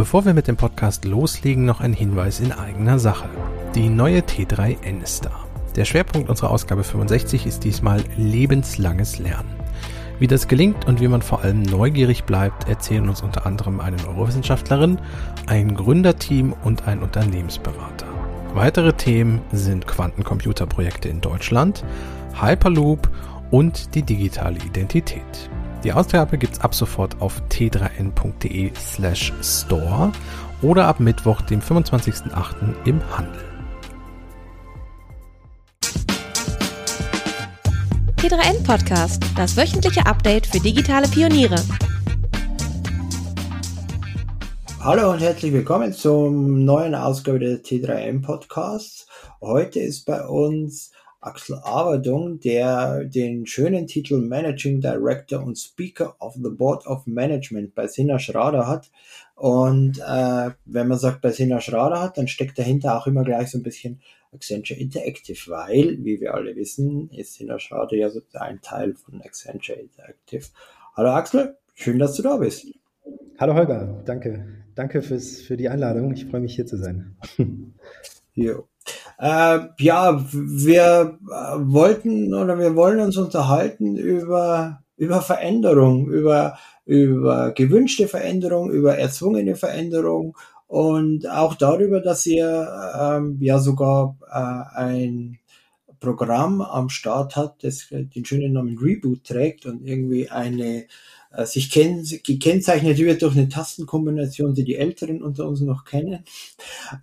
Bevor wir mit dem Podcast loslegen, noch ein Hinweis in eigener Sache. Die neue T3N ist da. Der Schwerpunkt unserer Ausgabe 65 ist diesmal lebenslanges Lernen. Wie das gelingt und wie man vor allem neugierig bleibt, erzählen uns unter anderem eine Neurowissenschaftlerin, ein Gründerteam und ein Unternehmensberater. Weitere Themen sind Quantencomputerprojekte in Deutschland, Hyperloop und die digitale Identität. Die Ausgabe gibt's ab sofort auf t3n.de slash store oder ab Mittwoch, dem 25.08. im Handel. T3N Podcast, das wöchentliche Update für digitale Pioniere. Hallo und herzlich willkommen zum neuen Ausgabe des T3N Podcasts. Heute ist bei uns Axel Averdung, der den schönen Titel Managing Director und Speaker of the Board of Management bei Sina Schrader hat. Und äh, wenn man sagt, bei Sina Schrader hat, dann steckt dahinter auch immer gleich so ein bisschen Accenture Interactive, weil, wie wir alle wissen, ist Sina Schrader ja so ein Teil von Accenture Interactive. Hallo Axel, schön, dass du da bist. Hallo Holger, danke. Danke fürs, für die Einladung. Ich freue mich hier zu sein. jo. Äh, ja, wir äh, wollten oder wir wollen uns unterhalten über, über Veränderung, über, über gewünschte Veränderung, über erzwungene Veränderung und auch darüber, dass ihr ähm, ja sogar äh, ein Programm am Start hat, das den schönen Namen Reboot trägt und irgendwie eine äh, sich kenn gekennzeichnet wird durch eine Tastenkombination, die die Älteren unter uns noch kennen.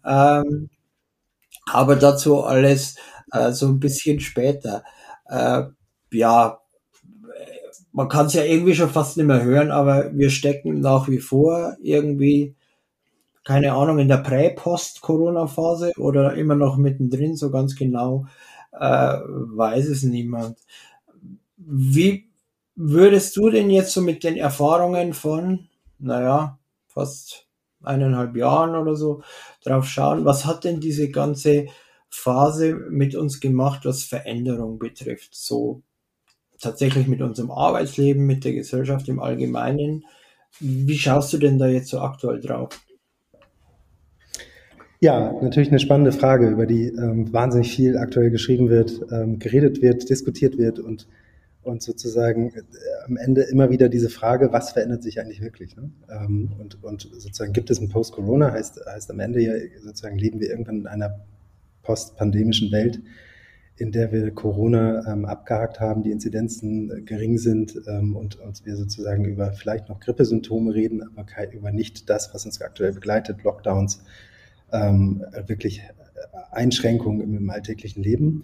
Ähm, aber dazu alles äh, so ein bisschen später. Äh, ja, man kann es ja irgendwie schon fast nicht mehr hören, aber wir stecken nach wie vor irgendwie, keine Ahnung, in der Prä-Post-Corona-Phase oder immer noch mittendrin, so ganz genau äh, weiß es niemand. Wie würdest du denn jetzt so mit den Erfahrungen von, naja, fast eineinhalb Jahren oder so drauf schauen, was hat denn diese ganze Phase mit uns gemacht, was Veränderung betrifft, so tatsächlich mit unserem Arbeitsleben, mit der Gesellschaft im Allgemeinen. Wie schaust du denn da jetzt so aktuell drauf? Ja, natürlich eine spannende Frage, über die ähm, wahnsinnig viel aktuell geschrieben wird, ähm, geredet wird, diskutiert wird und und sozusagen äh, am Ende immer wieder diese Frage, was verändert sich eigentlich wirklich? Ne? Ähm, und, und sozusagen gibt es ein Post-Corona, heißt, heißt am Ende ja sozusagen leben wir irgendwann in einer post-pandemischen Welt, in der wir Corona ähm, abgehakt haben, die Inzidenzen gering sind ähm, und, und wir sozusagen über vielleicht noch Grippesymptome reden, aber über nicht das, was uns aktuell begleitet, Lockdowns, ähm, wirklich Einschränkungen im, im alltäglichen Leben.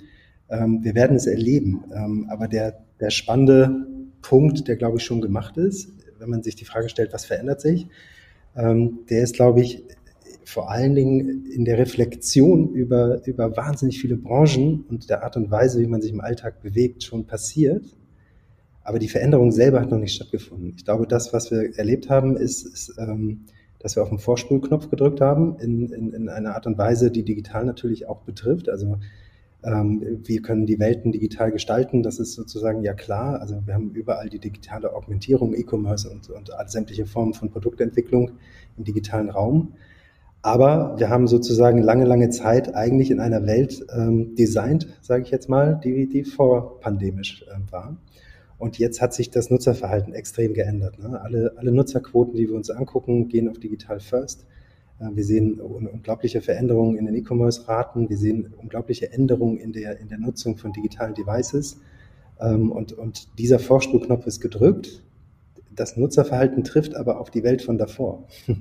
Ähm, wir werden es erleben. Ähm, aber der, der spannende Punkt, der, glaube ich, schon gemacht ist, wenn man sich die Frage stellt, was verändert sich, ähm, der ist, glaube ich, vor allen Dingen in der Reflexion über, über wahnsinnig viele Branchen und der Art und Weise, wie man sich im Alltag bewegt, schon passiert. Aber die Veränderung selber hat noch nicht stattgefunden. Ich glaube, das, was wir erlebt haben, ist, ist ähm, dass wir auf den Vorspulknopf gedrückt haben, in, in, in einer Art und Weise, die digital natürlich auch betrifft. Also ähm, wir können die Welten digital gestalten, das ist sozusagen ja klar. Also wir haben überall die digitale Augmentierung, E-Commerce und, und sämtliche Formen von Produktentwicklung im digitalen Raum. Aber wir haben sozusagen lange, lange Zeit eigentlich in einer Welt ähm, designt, sage ich jetzt mal, die, die vorpandemisch äh, war. Und jetzt hat sich das Nutzerverhalten extrem geändert. Ne? Alle, alle Nutzerquoten, die wir uns angucken, gehen auf Digital First. Äh, wir sehen unglaubliche Veränderungen in den E-Commerce-Raten. Wir sehen unglaubliche Änderungen in der, in der Nutzung von digitalen Devices. Ähm, und, und dieser Vorspulknopf ist gedrückt. Das Nutzerverhalten trifft aber auf die Welt von davor.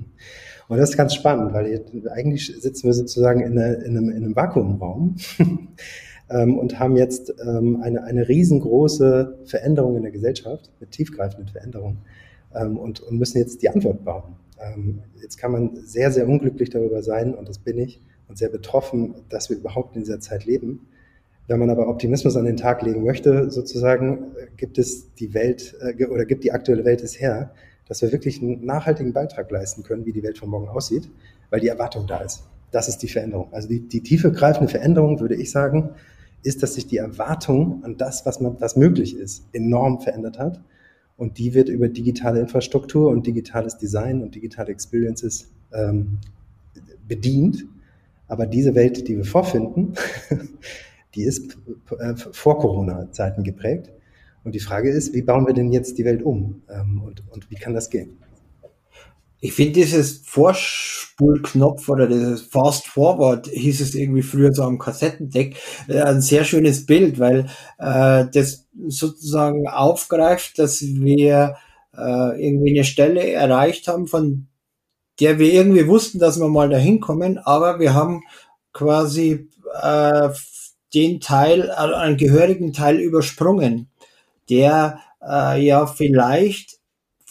Und das ist ganz spannend, weil eigentlich sitzen wir sozusagen in, eine, in, einem, in einem Vakuumraum ähm, und haben jetzt ähm, eine, eine riesengroße Veränderung in der Gesellschaft, mit tiefgreifenden Veränderungen und, und müssen jetzt die Antwort bauen. Ähm, jetzt kann man sehr, sehr unglücklich darüber sein, und das bin ich, und sehr betroffen, dass wir überhaupt in dieser Zeit leben. Wenn man aber Optimismus an den Tag legen möchte, sozusagen, gibt es die Welt äh, oder gibt die aktuelle Welt es her, dass wir wirklich einen nachhaltigen Beitrag leisten können, wie die Welt von morgen aussieht, weil die Erwartung da ist. Das ist die Veränderung. Also die, die tiefe greifende Veränderung, würde ich sagen, ist, dass sich die Erwartung an das, was man, was möglich ist, enorm verändert hat und die wird über digitale Infrastruktur und digitales Design und digitale Experiences ähm, bedient. Aber diese Welt, die wir vorfinden, die ist äh, vor Corona-Zeiten geprägt. Und die Frage ist, wie bauen wir denn jetzt die Welt um? Ähm, und, und wie kann das gehen? Ich finde dieses Vorspulknopf oder dieses Fast Forward, hieß es irgendwie früher so am Kassettendeck, äh, ein sehr schönes Bild, weil äh, das sozusagen aufgreift, dass wir äh, irgendwie eine Stelle erreicht haben, von der wir irgendwie wussten, dass wir mal dahin kommen, aber wir haben quasi äh, den Teil, äh, einen gehörigen Teil übersprungen, der äh, ja vielleicht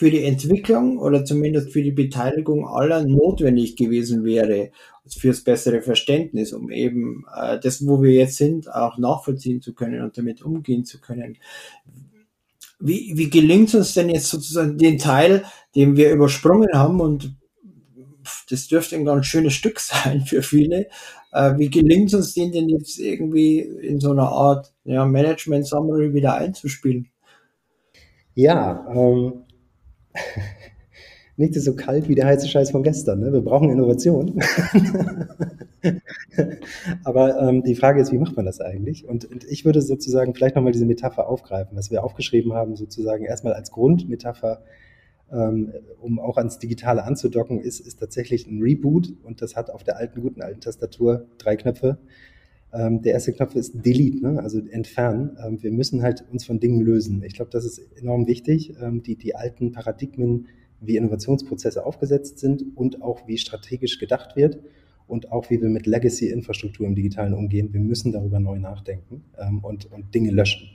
für die Entwicklung oder zumindest für die Beteiligung aller notwendig gewesen wäre, fürs bessere Verständnis, um eben äh, das, wo wir jetzt sind, auch nachvollziehen zu können und damit umgehen zu können. Wie, wie gelingt uns denn jetzt sozusagen den Teil, den wir übersprungen haben und das dürfte ein ganz schönes Stück sein für viele. Äh, wie gelingt uns den denn jetzt irgendwie in so einer Art ja, Management Summary wieder einzuspielen? Ja, ähm, Nichts ist so kalt wie der heiße Scheiß von gestern. Ne? Wir brauchen Innovation. Aber ähm, die Frage ist, wie macht man das eigentlich? Und, und ich würde sozusagen vielleicht nochmal diese Metapher aufgreifen, was wir aufgeschrieben haben, sozusagen erstmal als Grundmetapher, ähm, um auch ans Digitale anzudocken, ist, ist tatsächlich ein Reboot und das hat auf der alten, guten alten Tastatur drei Knöpfe. Ähm, der erste Knopf ist Delete, ne? also entfernen. Ähm, wir müssen halt uns von Dingen lösen. Ich glaube, das ist enorm wichtig. Ähm, die, die alten Paradigmen, wie Innovationsprozesse aufgesetzt sind und auch wie strategisch gedacht wird und auch wie wir mit Legacy-Infrastruktur im Digitalen umgehen. Wir müssen darüber neu nachdenken ähm, und, und Dinge löschen.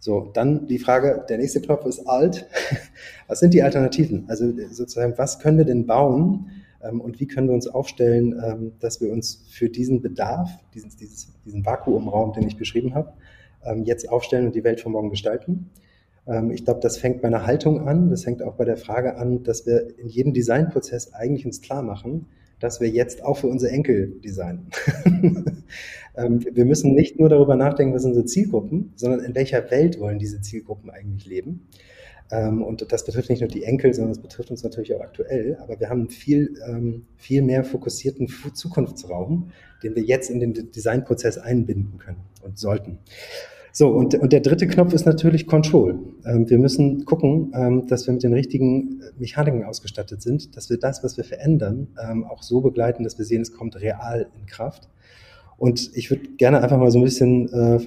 So, dann die Frage, der nächste Knopf ist alt. Was sind die Alternativen? Also sozusagen, was können wir denn bauen, und wie können wir uns aufstellen, ähm, dass wir uns für diesen Bedarf, diesen, dieses, diesen Vakuumraum, den ich beschrieben habe, ähm, jetzt aufstellen und die Welt von morgen gestalten. Ich glaube, das fängt bei einer Haltung an, das fängt auch bei der Frage an, dass wir in jedem Designprozess eigentlich uns klar machen, dass wir jetzt auch für unsere Enkel designen. wir müssen nicht nur darüber nachdenken, was sind unsere Zielgruppen, sondern in welcher Welt wollen diese Zielgruppen eigentlich leben. Ähm, und das betrifft nicht nur die Enkel, sondern es betrifft uns natürlich auch aktuell. Aber wir haben einen viel, ähm, viel mehr fokussierten Zukunftsraum, den wir jetzt in den Designprozess einbinden können und sollten. So, und, und der dritte Knopf ist natürlich Control. Ähm, wir müssen gucken, dass wir mit den richtigen Mechaniken ausgestattet sind, dass wir das, was wir verändern, auch so begleiten, dass wir sehen, es kommt real in Kraft. Und ich würde gerne einfach mal so ein bisschen äh,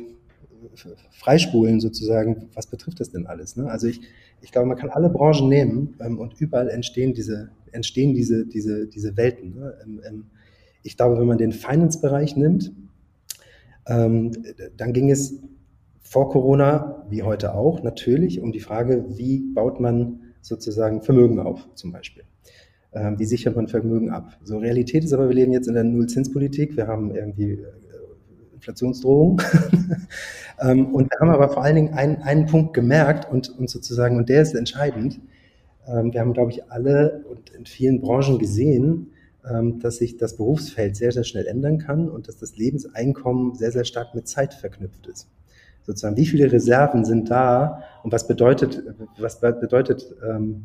freispulen sozusagen, was betrifft das denn alles? Ne? Also ich, ich glaube, man kann alle Branchen nehmen ähm, und überall entstehen diese, entstehen diese, diese, diese Welten. Ne? Ähm, ähm, ich glaube, wenn man den Finance-Bereich nimmt, ähm, dann ging es vor Corona, wie heute auch, natürlich um die Frage, wie baut man sozusagen Vermögen auf, zum Beispiel. Ähm, wie sichert man Vermögen ab? So Realität ist aber, wir leben jetzt in der Nullzinspolitik. Wir haben irgendwie äh, Inflationsdrohung. Ähm, und wir haben aber vor allen Dingen einen, einen Punkt gemerkt und, und sozusagen, und der ist entscheidend. Ähm, wir haben, glaube ich, alle und in vielen Branchen gesehen, ähm, dass sich das Berufsfeld sehr, sehr schnell ändern kann und dass das Lebenseinkommen sehr, sehr stark mit Zeit verknüpft ist. Sozusagen, wie viele Reserven sind da und was bedeutet, was bedeutet,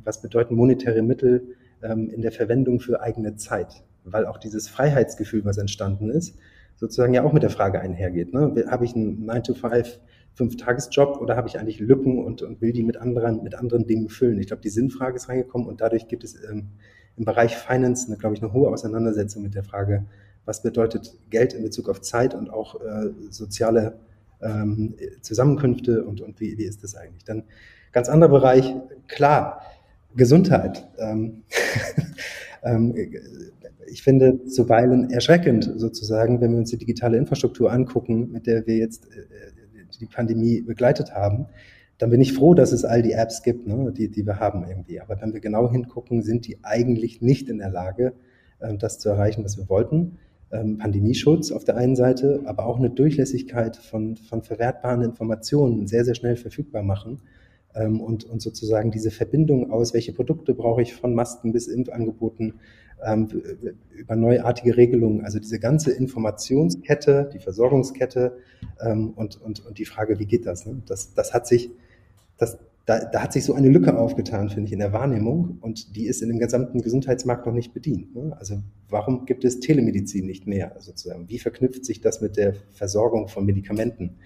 was bedeuten monetäre Mittel in der Verwendung für eigene Zeit? Weil auch dieses Freiheitsgefühl, was entstanden ist, sozusagen ja auch mit der Frage einhergeht. Ne? Habe ich einen 9-to-5 Fünf-Tages-Job oder habe ich eigentlich Lücken und, und will die mit anderen, mit anderen Dingen füllen? Ich glaube, die Sinnfrage ist reingekommen und dadurch gibt es ähm, im Bereich Finance, eine, glaube ich, eine hohe Auseinandersetzung mit der Frage, was bedeutet Geld in Bezug auf Zeit und auch äh, soziale ähm, Zusammenkünfte und, und wie, wie ist das eigentlich? Dann ganz anderer Bereich, klar, Gesundheit. Ähm, ähm, ich finde zuweilen erschreckend sozusagen, wenn wir uns die digitale Infrastruktur angucken, mit der wir jetzt äh, die Pandemie begleitet haben, dann bin ich froh, dass es all die Apps gibt, ne, die, die wir haben irgendwie. Aber wenn wir genau hingucken, sind die eigentlich nicht in der Lage, äh, das zu erreichen, was wir wollten. Ähm, Pandemieschutz auf der einen Seite, aber auch eine Durchlässigkeit von, von verwertbaren Informationen sehr, sehr schnell verfügbar machen ähm, und, und sozusagen diese Verbindung aus, welche Produkte brauche ich von Masken bis Impfangeboten, ähm, über neuartige Regelungen, also diese ganze Informationskette, die Versorgungskette ähm, und, und, und die Frage, wie geht das? Ne? Das, das hat sich, das, da, da hat sich so eine Lücke aufgetan, finde ich, in der Wahrnehmung und die ist in dem gesamten Gesundheitsmarkt noch nicht bedient. Ne? Also warum gibt es Telemedizin nicht mehr sozusagen? Wie verknüpft sich das mit der Versorgung von Medikamenten?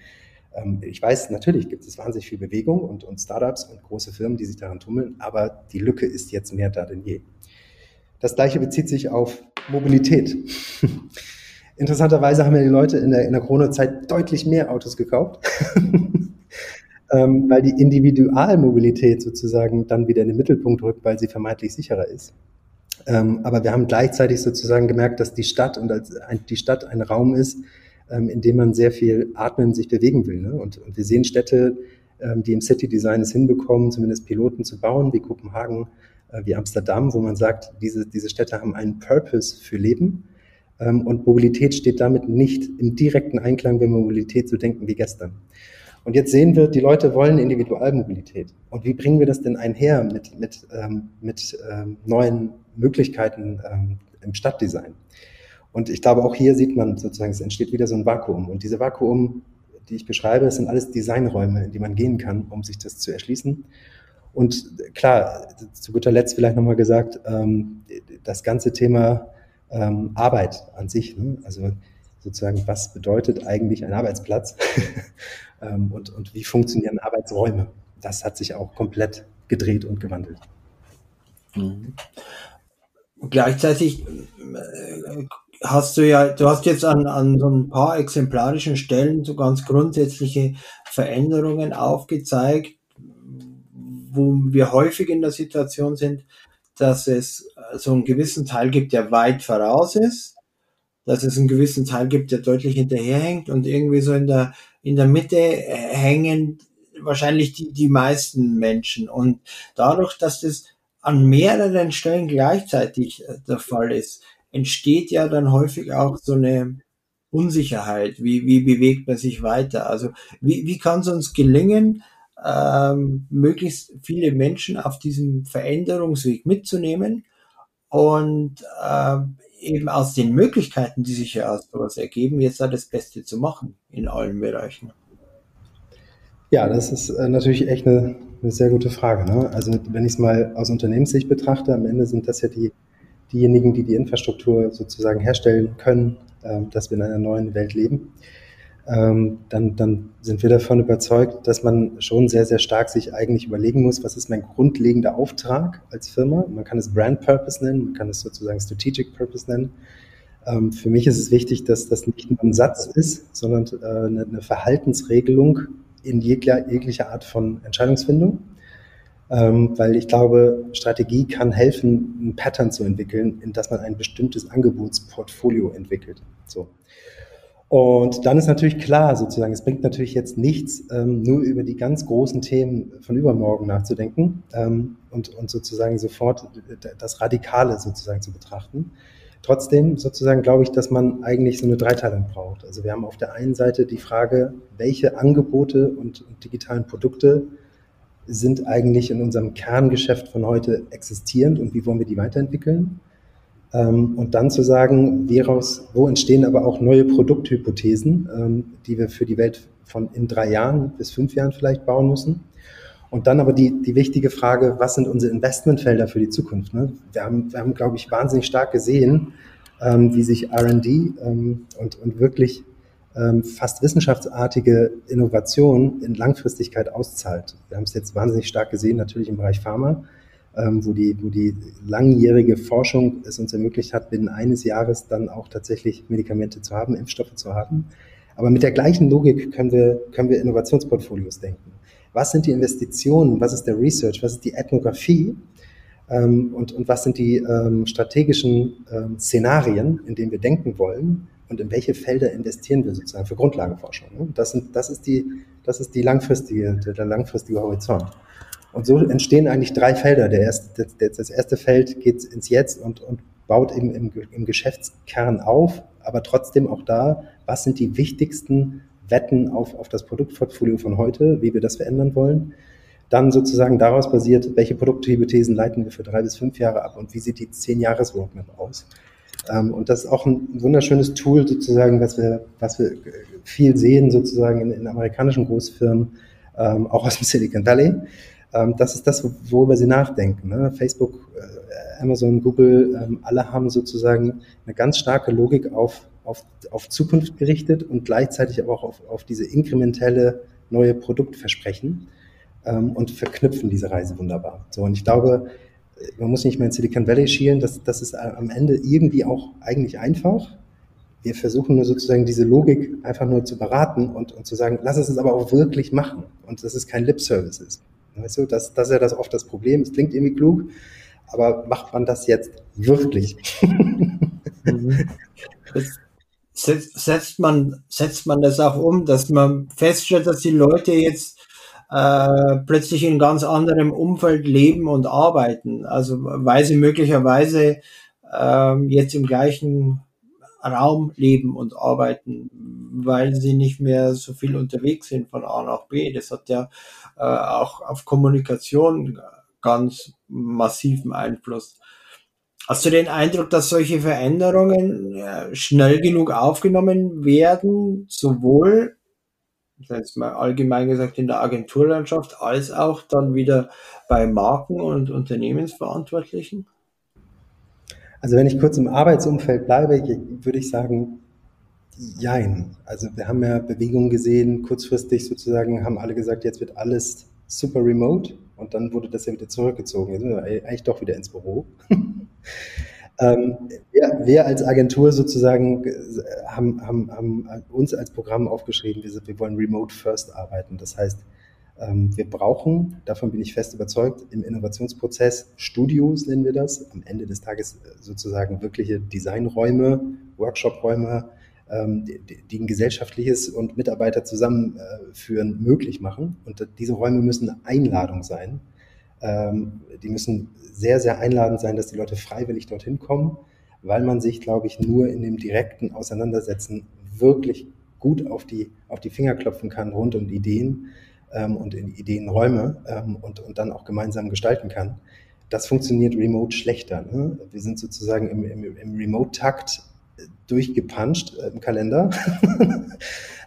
Ähm, ich weiß, natürlich gibt es wahnsinnig viel Bewegung und, und Startups und große Firmen, die sich daran tummeln, aber die Lücke ist jetzt mehr da denn je. Das gleiche bezieht sich auf Mobilität. Interessanterweise haben ja die Leute in der, in der Corona-Zeit deutlich mehr Autos gekauft. ähm, weil die Individualmobilität sozusagen dann wieder in den Mittelpunkt rückt, weil sie vermeintlich sicherer ist. Ähm, aber wir haben gleichzeitig sozusagen gemerkt, dass die Stadt und als ein, die Stadt ein Raum ist, ähm, in dem man sehr viel atmen, sich bewegen will. Ne? Und, und wir sehen Städte, ähm, die im City Design es hinbekommen, zumindest Piloten zu bauen, wie Kopenhagen, wie Amsterdam, wo man sagt, diese, diese Städte haben einen Purpose für Leben. Ähm, und Mobilität steht damit nicht im direkten Einklang, wenn Mobilität so denken wie gestern. Und jetzt sehen wir, die Leute wollen Individualmobilität. Und wie bringen wir das denn einher mit, mit, ähm, mit ähm, neuen Möglichkeiten im Stadtdesign? Und ich glaube, auch hier sieht man sozusagen, es entsteht wieder so ein Vakuum. Und diese Vakuum, die ich beschreibe, sind alles Designräume, in die man gehen kann, um sich das zu erschließen. Und klar, zu guter Letzt vielleicht nochmal gesagt, ähm, das ganze Thema ähm, Arbeit an sich, ne? also sozusagen, was bedeutet eigentlich ein Arbeitsplatz ähm, und, und wie funktionieren Arbeitsräume. Das hat sich auch komplett gedreht und gewandelt. Mhm. Gleichzeitig äh, hast du ja, du hast jetzt an, an so ein paar exemplarischen Stellen so ganz grundsätzliche Veränderungen aufgezeigt, wo wir häufig in der Situation sind, dass es so einen gewissen Teil gibt, der weit voraus ist dass es einen gewissen Teil gibt, der deutlich hinterherhängt und irgendwie so in der, in der Mitte äh, hängen wahrscheinlich die, die meisten Menschen. Und dadurch, dass das an mehreren Stellen gleichzeitig äh, der Fall ist, entsteht ja dann häufig auch so eine Unsicherheit. Wie, wie bewegt man sich weiter? Also wie, wie kann es uns gelingen, ähm, möglichst viele Menschen auf diesem Veränderungsweg mitzunehmen und äh, eben aus den Möglichkeiten, die sich ja aus sowas ergeben, jetzt da das Beste zu machen in allen Bereichen? Ja, das ist äh, natürlich echt eine, eine, sehr gute Frage. Ne? Also wenn ich es mal aus Unternehmenssicht betrachte, am Ende sind das ja die, diejenigen, die die Infrastruktur sozusagen herstellen können, äh, dass wir in einer neuen Welt leben ähm, dann, dann sind wir davon überzeugt, dass man schon sehr, sehr stark sich eigentlich überlegen muss, was ist mein grundlegender Auftrag als Firma. Man kann es Brand Purpose nennen, man kann es sozusagen Strategic Purpose nennen. Ähm, für mich ist es wichtig, dass das nicht nur ein Satz ist, sondern äh, eine, eine, Verhaltensregelung in jeglicher, jeglicher Art von Entscheidungsfindung. Ähm, weil ich glaube, Strategie kann helfen, ein Pattern zu entwickeln, in das man ein bestimmtes Angebotsportfolio entwickelt. So. Und dann ist natürlich klar, sozusagen, es bringt natürlich jetzt nichts, ähm, nur über die ganz großen Themen von übermorgen nachzudenken ähm, und, und sozusagen sofort das Radikale sozusagen zu betrachten. Trotzdem sozusagen glaube ich, dass man eigentlich so eine Dreiteilung braucht. Also wir haben auf der einen Seite die Frage, welche Angebote und, und digitalen Produkte sind eigentlich in unserem Kerngeschäft von heute existierend und wie wollen wir die weiterentwickeln? Ähm, und dann zu sagen, woraus, wo entstehen aber auch neue Produkthypothesen, ähm, die wir für die Welt von in drei Jahren bis fünf Jahren vielleicht bauen müssen. Und dann aber die, die wichtige Frage, was sind unsere Investmentfelder für die Zukunft? Ne? Wir haben, wir haben, glaube ich, wahnsinnig stark gesehen, ähm, wie sich RD ähm, und, und wirklich ähm, fast wissenschaftsartige Innovation in Langfristigkeit auszahlt. Wir haben es jetzt wahnsinnig stark gesehen, natürlich im Bereich Pharma, ähm, wo, die, wo die langjährige Forschung es uns ermöglicht hat, binnen eines Jahres dann auch tatsächlich Medikamente zu haben, Impfstoffe zu haben. Aber mit der gleichen Logik können wir, können wir Innovationsportfolios denken. Was sind die Investitionen? Was ist der Research? Was ist die Ethnographie? Ähm, und, und was sind die ähm, strategischen ähm, Szenarien, in denen wir denken wollen? Und in welche Felder investieren wir sozusagen für Grundlagenforschung? Ne? Das, sind, das ist die, das ist die langfristige, der, der langfristige Horizont. Und so entstehen eigentlich drei Felder. Der erste, das, das erste Feld geht ins Jetzt und, und baut eben im, im Geschäftskern auf, aber trotzdem auch da, was sind die wichtigsten Wetten auf, auf das Produktportfolio von heute, wie wir das verändern wollen. Dann sozusagen daraus basiert, welche Produkthypothesen leiten wir für drei bis fünf Jahre ab und wie sieht die zehn-Jahres-Roadmap aus. Ähm, und das ist auch ein wunderschönes Tool sozusagen, was wir, was wir viel sehen sozusagen in, in amerikanischen Großfirmen, ähm, auch aus dem Silicon Valley das ist das, worüber sie nachdenken. Ne? Facebook, äh, Amazon, Google, ähm, alle haben sozusagen eine ganz starke Logik auf, auf, auf Zukunft gerichtet und gleichzeitig aber auch auf, auf diese inkrementelle neue Produktversprechen ähm, und verknüpfen diese Reise wunderbar. So, und ich glaube, man muss nicht mehr in Silicon Valley schielen, das, das ist am Ende irgendwie auch eigentlich einfach. Wir versuchen nur sozusagen diese Logik einfach nur zu beraten und, und zu sagen, lass es es aber auch wirklich machen und dass es kein Lip-Service ist. Weißt du, das, das ist ja das oft das Problem. Es klingt irgendwie klug, aber macht man das jetzt wirklich? Mhm. setzt man, setzt man das auch um, dass man feststellt, dass die Leute jetzt äh, plötzlich in ganz anderem Umfeld leben und arbeiten. Also weil sie möglicherweise äh, jetzt im gleichen Raum leben und arbeiten, weil sie nicht mehr so viel unterwegs sind von A nach B. Das hat ja äh, auch auf Kommunikation ganz massiven Einfluss. Hast du den Eindruck, dass solche Veränderungen äh, schnell genug aufgenommen werden, sowohl jetzt mal allgemein gesagt in der Agenturlandschaft, als auch dann wieder bei Marken und Unternehmensverantwortlichen? Also wenn ich kurz im Arbeitsumfeld bleibe, würde ich sagen, jein. Also wir haben ja Bewegungen gesehen, kurzfristig sozusagen haben alle gesagt, jetzt wird alles super remote und dann wurde das ja wieder zurückgezogen. Jetzt sind wir eigentlich doch wieder ins Büro. ähm, wir, wir, als Agentur sozusagen äh, haben, haben, haben uns als Programm aufgeschrieben, wir, wir wollen remote first arbeiten. Das heißt, ähm, wir brauchen, davon bin ich fest überzeugt, im Innovationsprozess Studios nennen wir das, am Ende des Tages äh, sozusagen wirkliche Designräume, Workshopräume, ähm, die ein gesellschaftliches und Mitarbeiter zusammenführen möglich machen. Und diese Räume müssen Einladung sein. Ähm, die müssen sehr, sehr einladend sein, dass die Leute freiwillig dorthin kommen, weil man sich, glaube ich, nur in dem direkten Auseinandersetzen wirklich gut auf die, auf die Finger klopfen kann rund um Ideen ähm, und in Ideenräume ähm, und, und dann auch gemeinsam gestalten kann. Das funktioniert remote schlechter. Ne? Wir sind sozusagen im, im, im Remote-Takt äh, durchgepuncht äh, im Kalender.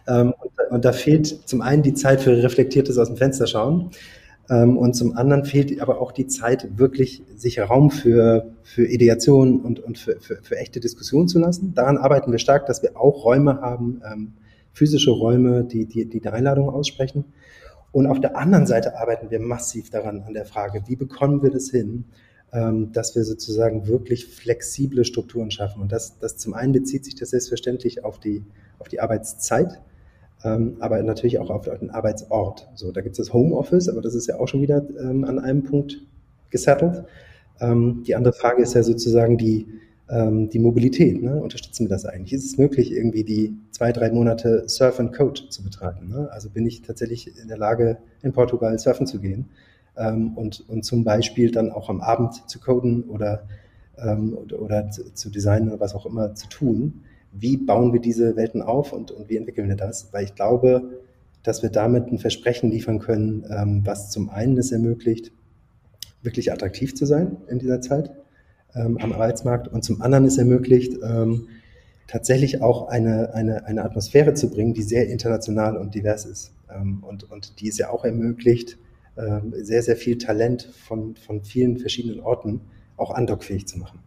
ähm, und, da fehlt zum einen die Zeit für reflektiertes aus dem Fenster schauen. Ähm, und zum anderen fehlt aber auch die Zeit, wirklich sich Raum für, für Ideation und, und für, für, für echte Diskussion zu lassen. Daran arbeiten wir stark, dass wir auch Räume haben, ähm, physische Räume, die, die, die Einladung aussprechen. Und auf der anderen Seite arbeiten wir massiv daran an der Frage, wie bekommen wir das hin, dass wir sozusagen wirklich flexible Strukturen schaffen. Und das, das zum einen bezieht sich das selbstverständlich auf die, auf die Arbeitszeit, ähm, aber natürlich auch auf den Arbeitsort. So, da gibt es das Homeoffice, aber das ist ja auch schon wieder ähm, an einem Punkt gesettelt. die andere Frage ist ja sozusagen die, ähm, die Mobilität. Ne? Unterstützen wir das eigentlich? Ist es möglich, irgendwie die zwei, drei Monate Surf and Code zu betreiben? Ne? Also bin ich tatsächlich in der Lage, in Portugal surfen zu gehen ähm, und, und zum Beispiel dann auch am Abend zu coden oder, ähm, oder, oder zu, zu, designen oder was auch immer zu tun. Wie bauen wir diese Welten auf und, und wie entwickeln wir das? Weil ich glaube, dass wir damit ein Versprechen liefern können, ähm, was zum einen es ermöglicht, wirklich attraktiv zu sein in dieser Zeit ähm, am Arbeitsmarkt und zum anderen ist ermöglicht, ähm, tatsächlich auch eine, eine, eine Atmosphäre zu bringen, die sehr international und divers ist. Ähm, und, und die ist ja auch ermöglicht, sehr, sehr viel Talent von, von vielen verschiedenen Orten auch andockfähig zu machen.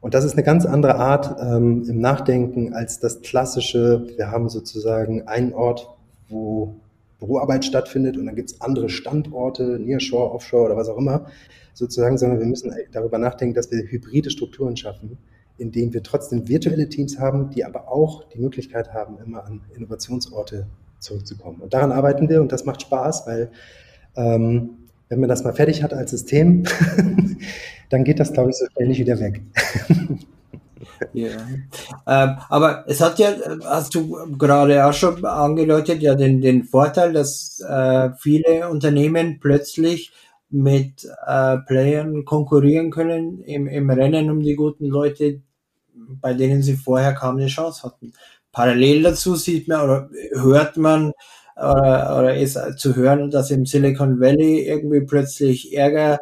Und das ist eine ganz andere Art ähm, im Nachdenken als das klassische, wir haben sozusagen einen Ort, wo Büroarbeit stattfindet und dann gibt es andere Standorte, Nearshore, Offshore oder was auch immer, sozusagen, sondern wir müssen darüber nachdenken, dass wir hybride Strukturen schaffen, indem wir trotzdem virtuelle Teams haben, die aber auch die Möglichkeit haben, immer an Innovationsorte zurückzukommen. Und daran arbeiten wir und das macht Spaß, weil ähm, wenn man das mal fertig hat als System, dann geht das, glaube ich, so schnell nicht wieder weg. Ja. Ähm, aber es hat ja, hast du gerade auch schon angedeutet, ja den, den Vorteil, dass äh, viele Unternehmen plötzlich mit äh, Playern konkurrieren können im, im Rennen um die guten Leute, bei denen sie vorher kaum eine Chance hatten. Parallel dazu sieht man oder hört man oder, oder ist zu hören, dass im Silicon Valley irgendwie plötzlich Ärger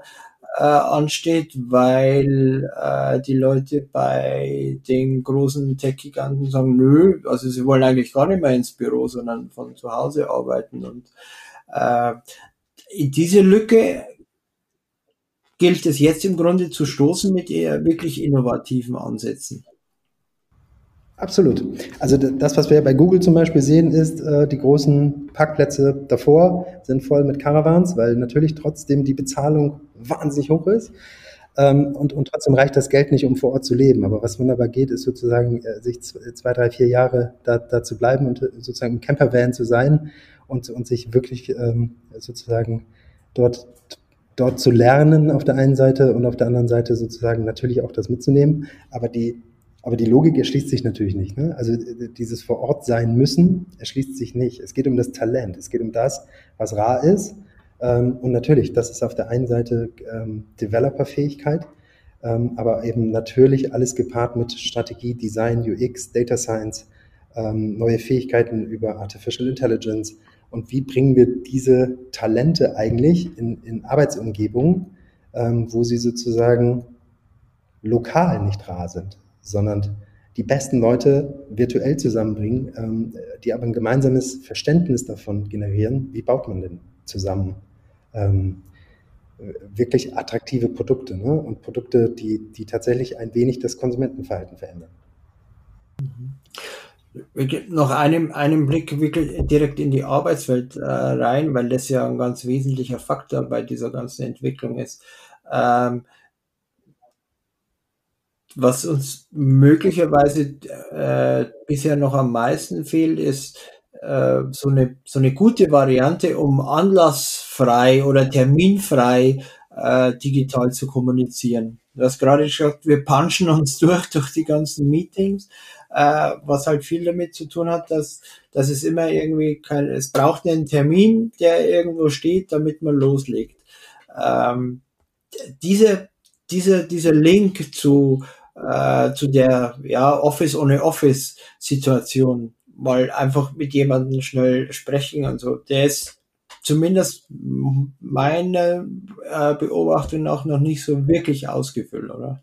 äh, ansteht, weil äh, die Leute bei den großen Tech-Giganten sagen, nö, also sie wollen eigentlich gar nicht mehr ins Büro, sondern von zu Hause arbeiten und äh, in diese Lücke gilt es jetzt im Grunde zu stoßen mit eher wirklich innovativen Ansätzen. Absolut. Also das, was wir bei Google zum Beispiel sehen, ist, äh, die großen Parkplätze davor sind voll mit Caravans, weil natürlich trotzdem die Bezahlung wahnsinnig hoch ist. Ähm, und, und trotzdem reicht das Geld nicht, um vor Ort zu leben. Aber was wunderbar geht, ist sozusagen, äh, sich zwei, drei, vier Jahre da, da zu bleiben und äh, sozusagen im Campervan zu sein und, und sich wirklich ähm, sozusagen dort dort zu lernen auf der einen Seite und auf der anderen Seite sozusagen natürlich auch das mitzunehmen. Aber die, aber die Logik erschließt sich natürlich nicht. Ne? Also dieses vor Ort sein müssen erschließt sich nicht. Es geht um das Talent. Es geht um das, was rar ist. Ähm, und natürlich, das ist auf der einen Seite ähm, Developer-Fähigkeit, ähm, aber eben natürlich alles gepaart mit Strategie, Design, UX, Data Science, ähm, neue Fähigkeiten über Artificial Intelligence, und wie bringen wir diese Talente eigentlich in, in Arbeitsumgebungen, wo sie sozusagen lokal nicht rar sind, sondern die besten Leute virtuell zusammenbringen, ähm, die aber ein gemeinsames Verständnis davon generieren, wie baut man denn zusammen ähm, wirklich attraktive Produkte ne? und Produkte, die, die tatsächlich ein wenig das Konsumentenverhalten verändern. Mhm noch einen, einen Blick wirklich direkt in die Arbeitswelt äh, rein, weil das ja ein ganz wesentlicher Faktor bei dieser ganzen Entwicklung ist. Ähm, was uns möglicherweise äh, bisher noch am meisten fehlt, ist äh, so, eine, so eine gute Variante, um anlassfrei oder terminfrei äh, digital zu kommunizieren. Du hast gerade gesagt, wir punchen uns durch durch die ganzen Meetings äh, was halt viel damit zu tun hat, dass, dass es immer irgendwie kein, es braucht einen Termin, der irgendwo steht, damit man loslegt. Ähm, diese, diese, dieser Link zu, äh, zu der ja, Office ohne Office Situation, mal einfach mit jemandem schnell sprechen und so, der ist zumindest meiner äh, Beobachtung nach noch nicht so wirklich ausgefüllt, oder?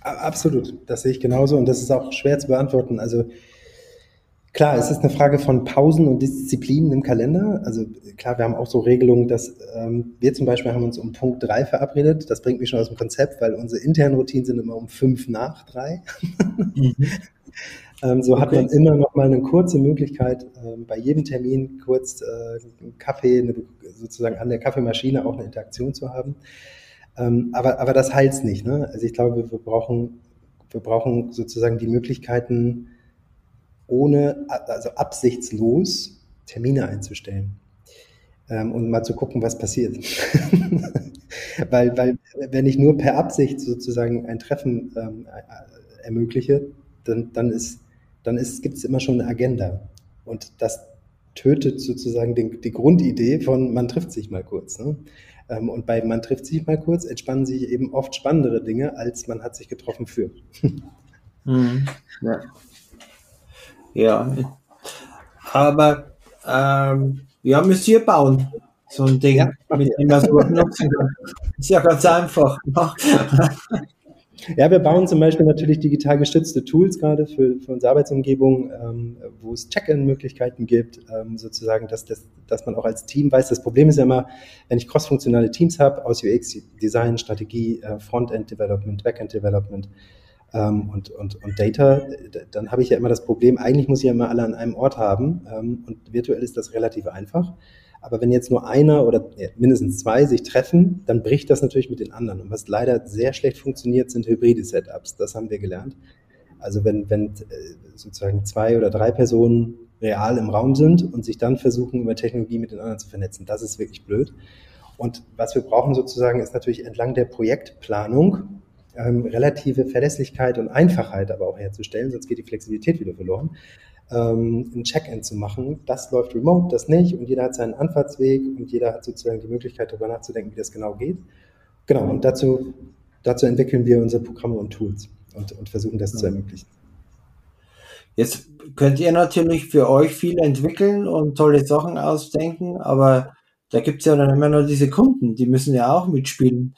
Absolut, das sehe ich genauso und das ist auch schwer zu beantworten. Also klar, es ist eine Frage von Pausen und Disziplinen im Kalender. Also klar, wir haben auch so Regelungen, dass ähm, wir zum Beispiel haben uns um Punkt drei verabredet. Das bringt mich schon aus dem Konzept, weil unsere internen Routinen sind immer um fünf nach drei. Mhm. ähm, so okay. hat man immer noch mal eine kurze Möglichkeit, ähm, bei jedem Termin kurz äh, einen Kaffee, eine, sozusagen an der Kaffeemaschine auch eine Interaktion zu haben. Ähm, aber, aber das heilt nicht. Ne? Also ich glaube, wir brauchen, wir brauchen sozusagen die Möglichkeiten, ohne, also absichtslos Termine einzustellen. Ähm, und mal zu gucken, was passiert. weil, weil, wenn ich nur per Absicht sozusagen ein Treffen ähm, äh, ermögliche, dann, dann ist, dann ist, gibt es immer schon eine Agenda. Und das tötet sozusagen den, die Grundidee von, man trifft sich mal kurz. Ne? Ähm, und bei man trifft sich mal kurz, entspannen sich eben oft spannendere Dinge, als man hat sich getroffen für. Mhm. Ja. Ja. Aber ähm, ja, müsst ihr bauen. So ein Ding, ja, mit dem man so nutzen kann. Ist ja ganz einfach. Ja, wir bauen zum Beispiel natürlich digital gestützte Tools gerade für, für unsere Arbeitsumgebung, ähm, wo es Check-in-Möglichkeiten gibt, ähm, sozusagen, dass, das, dass man auch als Team weiß. Das Problem ist ja immer, wenn ich cross-funktionale Teams habe aus UX, Design, Strategie, äh, Frontend-Development, Backend-Development ähm, und, und, und Data, dann habe ich ja immer das Problem, eigentlich muss ich ja immer alle an einem Ort haben ähm, und virtuell ist das relativ einfach. Aber wenn jetzt nur einer oder mindestens zwei sich treffen, dann bricht das natürlich mit den anderen. Und was leider sehr schlecht funktioniert, sind hybride Setups. Das haben wir gelernt. Also wenn, wenn äh, sozusagen zwei oder drei Personen real im Raum sind und sich dann versuchen, über Technologie mit den anderen zu vernetzen, das ist wirklich blöd. Und was wir brauchen sozusagen, ist natürlich entlang der Projektplanung ähm, relative Verlässlichkeit und Einfachheit aber auch herzustellen, sonst geht die Flexibilität wieder verloren ähm, ein Check-in zu machen. Das läuft remote, das nicht und jeder hat seinen Anfahrtsweg und jeder hat sozusagen die Möglichkeit, darüber nachzudenken, wie das genau geht. Genau, und dazu, dazu entwickeln wir unsere Programme und Tools und, und versuchen das ja. zu ermöglichen. Jetzt könnt ihr natürlich für euch viel entwickeln und tolle Sachen ausdenken, aber da gibt es ja dann immer noch diese Kunden, die müssen ja auch mitspielen.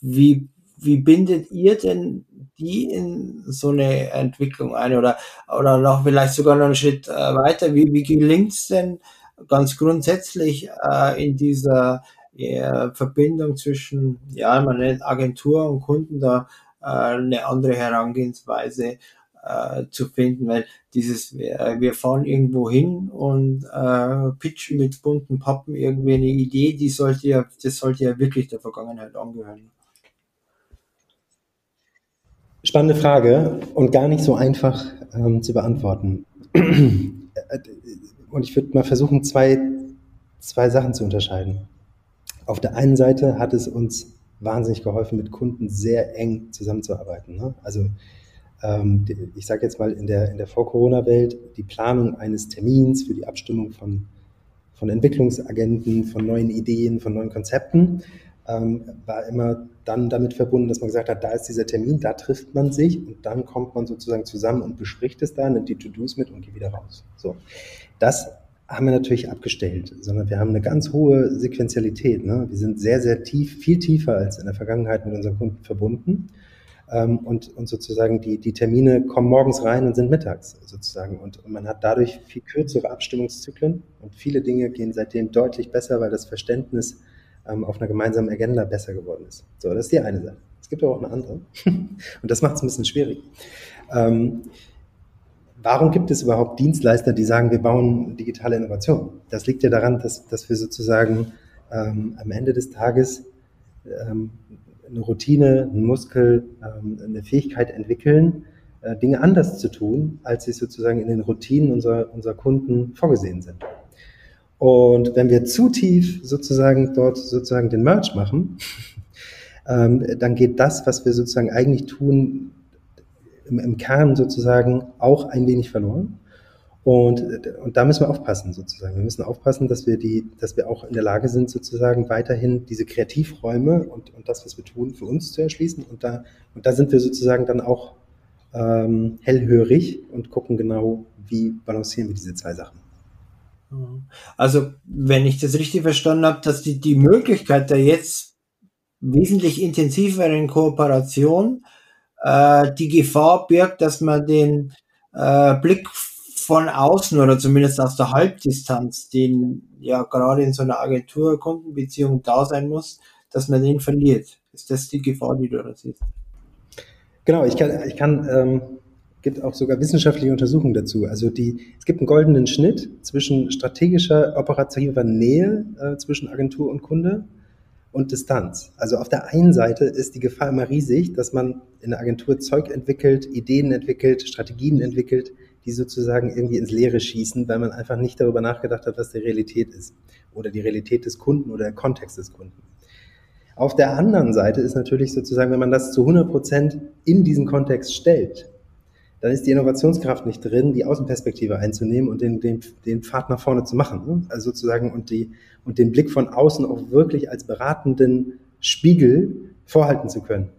Wie, wie bindet ihr denn die in so eine Entwicklung ein oder, oder noch vielleicht sogar noch einen Schritt äh, weiter? Wie, wie gelingt es denn ganz grundsätzlich äh, in dieser äh, Verbindung zwischen, ja, man nennt Agentur und Kunden da äh, eine andere Herangehensweise äh, zu finden, weil dieses, wir, fahren irgendwo hin und äh, pitchen mit bunten Pappen irgendwie eine Idee, die sollte ja, das sollte ja wirklich der Vergangenheit angehören. Spannende Frage und gar nicht so einfach ähm, zu beantworten. und ich würde mal versuchen, zwei, zwei Sachen zu unterscheiden. Auf der einen Seite hat es uns wahnsinnig geholfen, mit Kunden sehr eng zusammenzuarbeiten. Ne? Also ich sage jetzt mal in der, in der Vor-Corona-Welt, die Planung eines Termins für die Abstimmung von, von Entwicklungsagenten, von neuen Ideen, von neuen Konzepten, ähm, war immer dann damit verbunden, dass man gesagt hat, da ist dieser Termin, da trifft man sich und dann kommt man sozusagen zusammen und bespricht es da, nimmt die To-Dos mit und geht wieder raus. So. Das haben wir natürlich abgestellt, sondern wir haben eine ganz hohe Sequenzialität. Ne? Wir sind sehr, sehr tief, viel tiefer als in der Vergangenheit mit unseren Kunden verbunden. Ähm, und, und sozusagen die, die Termine kommen morgens rein und sind mittags sozusagen. Und, und man hat dadurch viel kürzere Abstimmungszyklen und viele Dinge gehen seitdem deutlich besser, weil das Verständnis ähm, auf einer gemeinsamen Agenda besser geworden ist. So, das ist die eine Sache. Es gibt aber auch eine andere. und das macht es ein bisschen schwierig. Ähm, warum gibt es überhaupt Dienstleister, die sagen, wir bauen digitale Innovation? Das liegt ja daran, dass, dass wir sozusagen ähm, am Ende des Tages ähm, eine Routine, ein Muskel, ähm, eine Fähigkeit entwickeln, äh, Dinge anders zu tun, als sie sozusagen in den Routinen unserer, unserer Kunden vorgesehen sind. Und wenn wir zu tief sozusagen dort sozusagen den Merch machen, ähm, dann geht das, was wir sozusagen eigentlich tun, im, im Kern sozusagen auch ein wenig verloren. Und, und da müssen wir aufpassen sozusagen. Wir müssen aufpassen, dass wir die, dass wir auch in der Lage sind, sozusagen weiterhin diese Kreativräume und, und das, was wir tun, für uns zu erschließen. Und da, und da sind wir sozusagen dann auch ähm, hellhörig und gucken genau, wie balancieren wir diese zwei Sachen. Also, wenn ich das richtig verstanden habe, dass die, die Möglichkeit der jetzt wesentlich intensiveren Kooperation äh, die Gefahr birgt, dass man den äh, Blick von außen oder zumindest aus der Halbdistanz, den ja gerade in so einer Agentur-Kundenbeziehung da sein muss, dass man den verliert. Ist das die Gefahr, die du da siehst? Genau, ich kann, ich kann ähm, gibt auch sogar wissenschaftliche Untersuchungen dazu. Also die, es gibt einen goldenen Schnitt zwischen strategischer, operativer Nähe äh, zwischen Agentur und Kunde und Distanz. Also auf der einen Seite ist die Gefahr immer riesig, dass man in der Agentur Zeug entwickelt, Ideen entwickelt, Strategien entwickelt, die sozusagen irgendwie ins Leere schießen, weil man einfach nicht darüber nachgedacht hat, was die Realität ist oder die Realität des Kunden oder der Kontext des Kunden. Auf der anderen Seite ist natürlich sozusagen, wenn man das zu 100 Prozent in diesen Kontext stellt, dann ist die Innovationskraft nicht drin, die Außenperspektive einzunehmen und den, den, den Pfad nach vorne zu machen. Ne? Also sozusagen und, die, und den Blick von außen auch wirklich als beratenden Spiegel vorhalten zu können.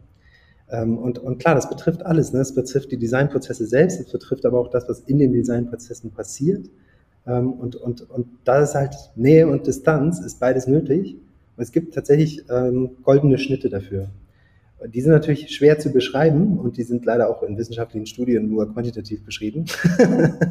Ähm, und, und klar, das betrifft alles. Ne? Es betrifft die Designprozesse selbst, es betrifft aber auch das, was in den Designprozessen passiert. Ähm, und, und, und da ist halt Nähe und Distanz, ist beides nötig. Und es gibt tatsächlich ähm, goldene Schnitte dafür. Die sind natürlich schwer zu beschreiben und die sind leider auch in wissenschaftlichen Studien nur quantitativ beschrieben.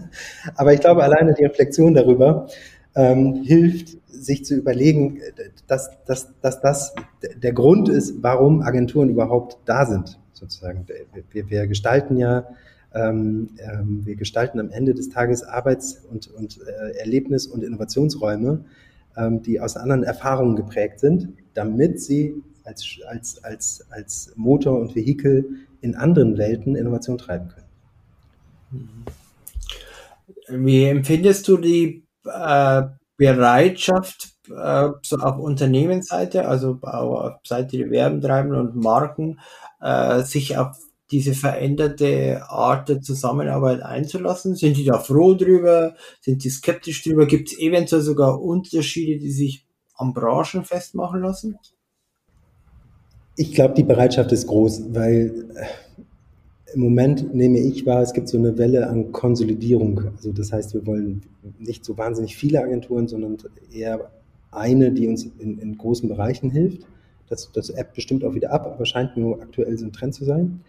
aber ich glaube, alleine die Reflexion darüber ähm, hilft, sich zu überlegen, dass, dass, dass das der Grund ist, warum Agenturen überhaupt da sind, sozusagen. Wir, wir gestalten ja, ähm, ähm, wir gestalten am Ende des Tages Arbeits- und, und äh, Erlebnis- und Innovationsräume, ähm, die aus anderen Erfahrungen geprägt sind, damit sie als, als, als, als Motor und Vehikel in anderen Welten Innovation treiben können. Wie empfindest du die äh, Bereitschaft äh, so auf Unternehmensseite, also auf Seite der Werbentreibenden und Marken, äh, sich auf diese veränderte Art der Zusammenarbeit einzulassen? Sind die da froh drüber? Sind die skeptisch drüber? Gibt es eventuell sogar Unterschiede, die sich am Branchen festmachen lassen? Ich glaube, die Bereitschaft ist groß, weil im Moment nehme ich wahr, es gibt so eine Welle an Konsolidierung. Also das heißt, wir wollen nicht so wahnsinnig viele Agenturen, sondern eher eine, die uns in, in großen Bereichen hilft. Das, das App bestimmt auch wieder ab, aber scheint nur aktuell so ein Trend zu sein.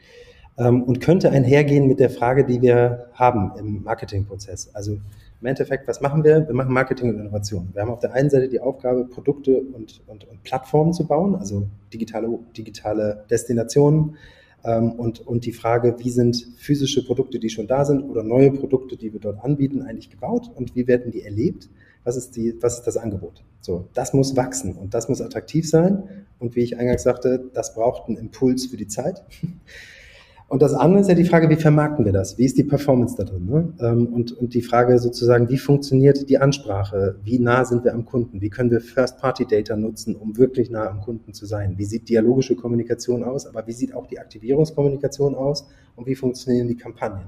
Ähm, und könnte einhergehen mit der Frage, die wir haben im Marketingprozess. Also Im Endeffekt, was machen wir? Wir machen Marketing und Innovation. Wir haben auf der einen Seite die Aufgabe, Produkte und, und, und Plattformen zu bauen, also digitale, digitale Destinationen, und, und die Frage, wie sind physische Produkte, die schon da sind oder neue Produkte, die wir dort anbieten, eigentlich gebaut und wie werden die erlebt? Was ist, die, was ist das Angebot? So, das muss wachsen und das muss attraktiv sein. Und wie ich eingangs sagte, das braucht einen Impuls für die Zeit. Und das andere ist ja die Frage, wie vermarkten wir das? Wie ist die Performance da drin? Ne? Ähm, und, und die Frage sozusagen, wie funktioniert die Ansprache? Wie nah sind wir am Kunden? Wie können wir First-Party-Data nutzen, um wirklich nah am Kunden zu sein? Wie sieht dialogische Kommunikation aus? Aber wie sieht auch die Aktivierungskommunikation aus? Und wie funktionieren die Kampagnen?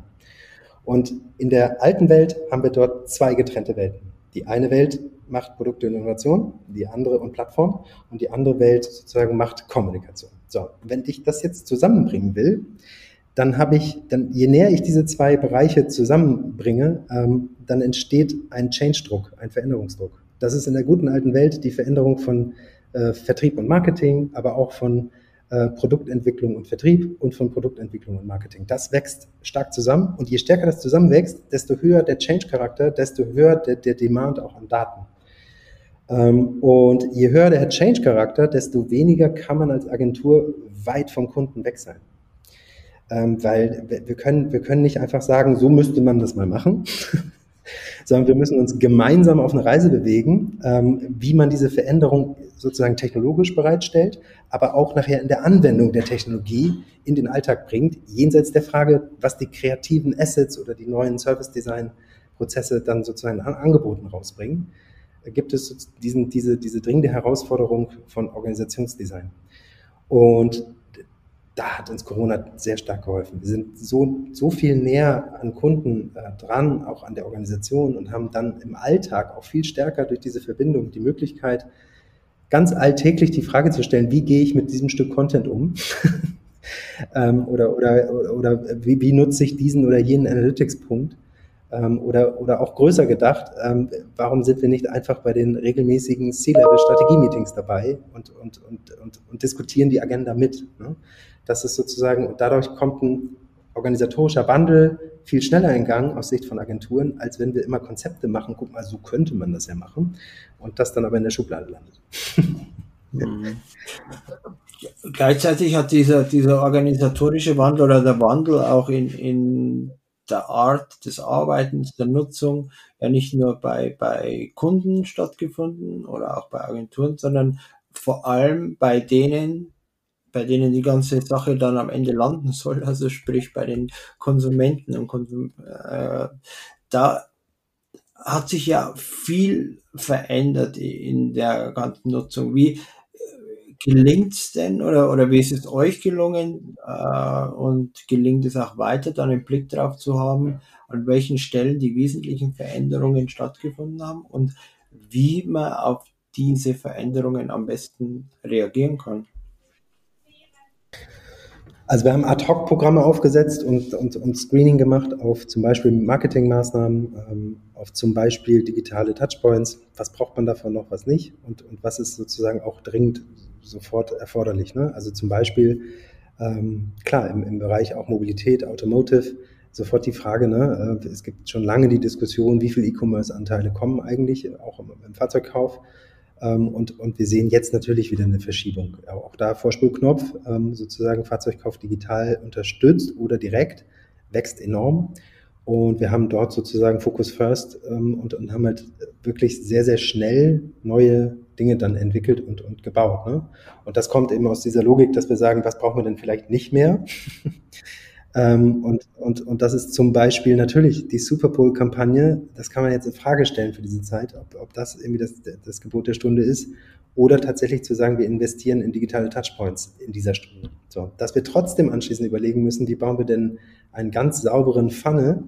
Und in der alten Welt haben wir dort zwei getrennte Welten. Die eine Welt macht Produkte und Innovation, die andere und Plattform und die andere Welt sozusagen macht Kommunikation. So, wenn ich das jetzt zusammenbringen will, dann habe ich, dann, je näher ich diese zwei Bereiche zusammenbringe, ähm, dann entsteht ein Change-Druck, ein Veränderungsdruck. Das ist in der guten alten Welt die Veränderung von äh, Vertrieb und Marketing, aber auch von äh, Produktentwicklung und Vertrieb und von Produktentwicklung und Marketing. Das wächst stark zusammen und je stärker das zusammenwächst, desto höher der Change-Charakter, desto höher der, der Demand auch an Daten. Ähm, und je höher der Change-Charakter, desto weniger kann man als Agentur weit vom Kunden weg sein ähm, weil wir können, wir können nicht einfach sagen, so müsste man das mal machen, sondern wir müssen uns gemeinsam auf eine Reise bewegen, ähm, wie man diese Veränderung sozusagen technologisch bereitstellt, aber auch nachher in der Anwendung der Technologie in den Alltag bringt, jenseits der Frage, was die kreativen Assets oder die neuen Service Design Prozesse dann sozusagen an Angeboten rausbringen, gibt es diesen, diese, diese dringende Herausforderung von Organisationsdesign. Und da hat uns Corona sehr stark geholfen. Wir sind so, so viel näher an Kunden äh, dran, auch an der Organisation und haben dann im Alltag auch viel stärker durch diese Verbindung die Möglichkeit, ganz alltäglich die Frage zu stellen, wie gehe ich mit diesem Stück Content um? ähm, oder, oder, oder wie, wie nutze ich diesen oder jenen Analytics-Punkt? Ähm, oder, oder auch größer gedacht, ähm, warum sind wir nicht einfach bei den regelmäßigen C-Level-Strategie-Meetings dabei und, und, und, und, und diskutieren die Agenda mit? Ne? Das ist sozusagen, und dadurch kommt ein organisatorischer Wandel viel schneller in Gang aus Sicht von Agenturen, als wenn wir immer Konzepte machen. Guck mal, so könnte man das ja machen. Und das dann aber in der Schublade landet. Mhm. Gleichzeitig hat dieser, dieser organisatorische Wandel oder der Wandel auch in, in der Art des Arbeitens, der Nutzung ja nicht nur bei, bei Kunden stattgefunden oder auch bei Agenturen, sondern vor allem bei denen, bei denen die ganze Sache dann am Ende landen soll, also sprich bei den Konsumenten und Konsum äh, da hat sich ja viel verändert in der ganzen Nutzung. Wie äh, gelingt es denn oder, oder wie ist es euch gelungen äh, und gelingt es auch weiter, dann einen Blick drauf zu haben, an welchen Stellen die wesentlichen Veränderungen stattgefunden haben und wie man auf diese Veränderungen am besten reagieren kann? Also wir haben Ad-Hoc-Programme aufgesetzt und, und, und Screening gemacht auf zum Beispiel Marketingmaßnahmen, ähm, auf zum Beispiel digitale Touchpoints. Was braucht man davon noch, was nicht? Und, und was ist sozusagen auch dringend sofort erforderlich? Ne? Also zum Beispiel, ähm, klar, im, im Bereich auch Mobilität, Automotive, sofort die Frage, ne, äh, es gibt schon lange die Diskussion, wie viele E-Commerce-Anteile kommen eigentlich, auch im, im Fahrzeugkauf. Ähm, und, und wir sehen jetzt natürlich wieder eine Verschiebung. Auch da Vorspulknopf, ähm, sozusagen Fahrzeugkauf digital unterstützt oder direkt, wächst enorm. Und wir haben dort sozusagen Focus First ähm, und, und haben halt wirklich sehr, sehr schnell neue Dinge dann entwickelt und, und gebaut. Ne? Und das kommt eben aus dieser Logik, dass wir sagen, was brauchen wir denn vielleicht nicht mehr? Ähm, und, und, und das ist zum Beispiel natürlich die Super Bowl-Kampagne, das kann man jetzt in Frage stellen für diese Zeit, ob, ob das irgendwie das, das Gebot der Stunde ist oder tatsächlich zu sagen, wir investieren in digitale Touchpoints in dieser Stunde. So, dass wir trotzdem anschließend überlegen müssen, wie bauen wir denn einen ganz sauberen Funnel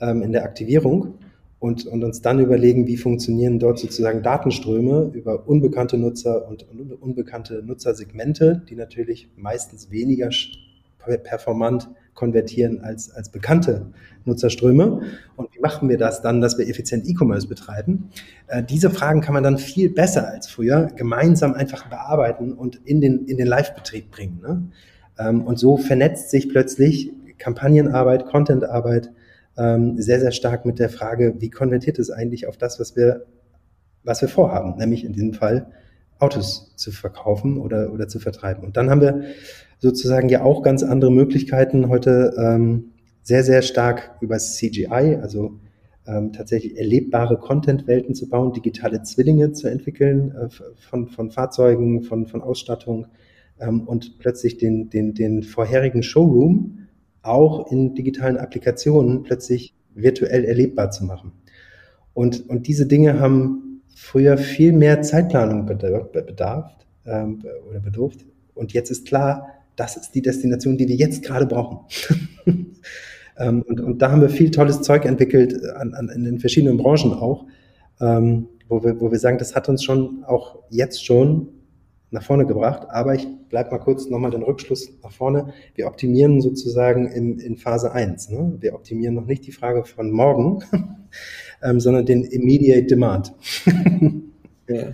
ähm, in der Aktivierung und, und uns dann überlegen, wie funktionieren dort sozusagen Datenströme über unbekannte Nutzer und, unbekannte Nutzersegmente, die natürlich meistens weniger performant konvertieren als, als bekannte Nutzerströme. Und wie machen wir das dann, dass wir effizient E-Commerce betreiben? Äh, diese Fragen kann man dann viel besser als früher gemeinsam einfach bearbeiten und in den, in den Live-Betrieb bringen. Ne? Ähm, und so vernetzt sich plötzlich Kampagnenarbeit, Contentarbeit ähm, sehr, sehr stark mit der Frage, wie konvertiert es eigentlich auf das, was wir, was wir vorhaben, nämlich in diesem Fall Autos zu verkaufen oder, oder zu vertreiben. Und dann haben wir sozusagen ja auch ganz andere Möglichkeiten heute ähm, sehr, sehr stark über CGI, also ähm, tatsächlich erlebbare Content-Welten zu bauen, digitale Zwillinge zu entwickeln äh, von, von Fahrzeugen, von, von Ausstattung ähm, und plötzlich den, den, den vorherigen Showroom auch in digitalen Applikationen plötzlich virtuell erlebbar zu machen. Und, und diese Dinge haben früher viel mehr Zeitplanung bedarf ähm, oder bedurft. Und jetzt ist klar, das ist die Destination, die wir jetzt gerade brauchen. ähm, und, und da haben wir viel tolles Zeug entwickelt, an, an, in den verschiedenen Branchen auch, ähm, wo, wir, wo wir sagen, das hat uns schon auch jetzt schon nach vorne gebracht. Aber ich bleibe mal kurz nochmal den Rückschluss nach vorne. Wir optimieren sozusagen in, in Phase 1. Ne? Wir optimieren noch nicht die Frage von morgen, ähm, sondern den Immediate Demand. Ja.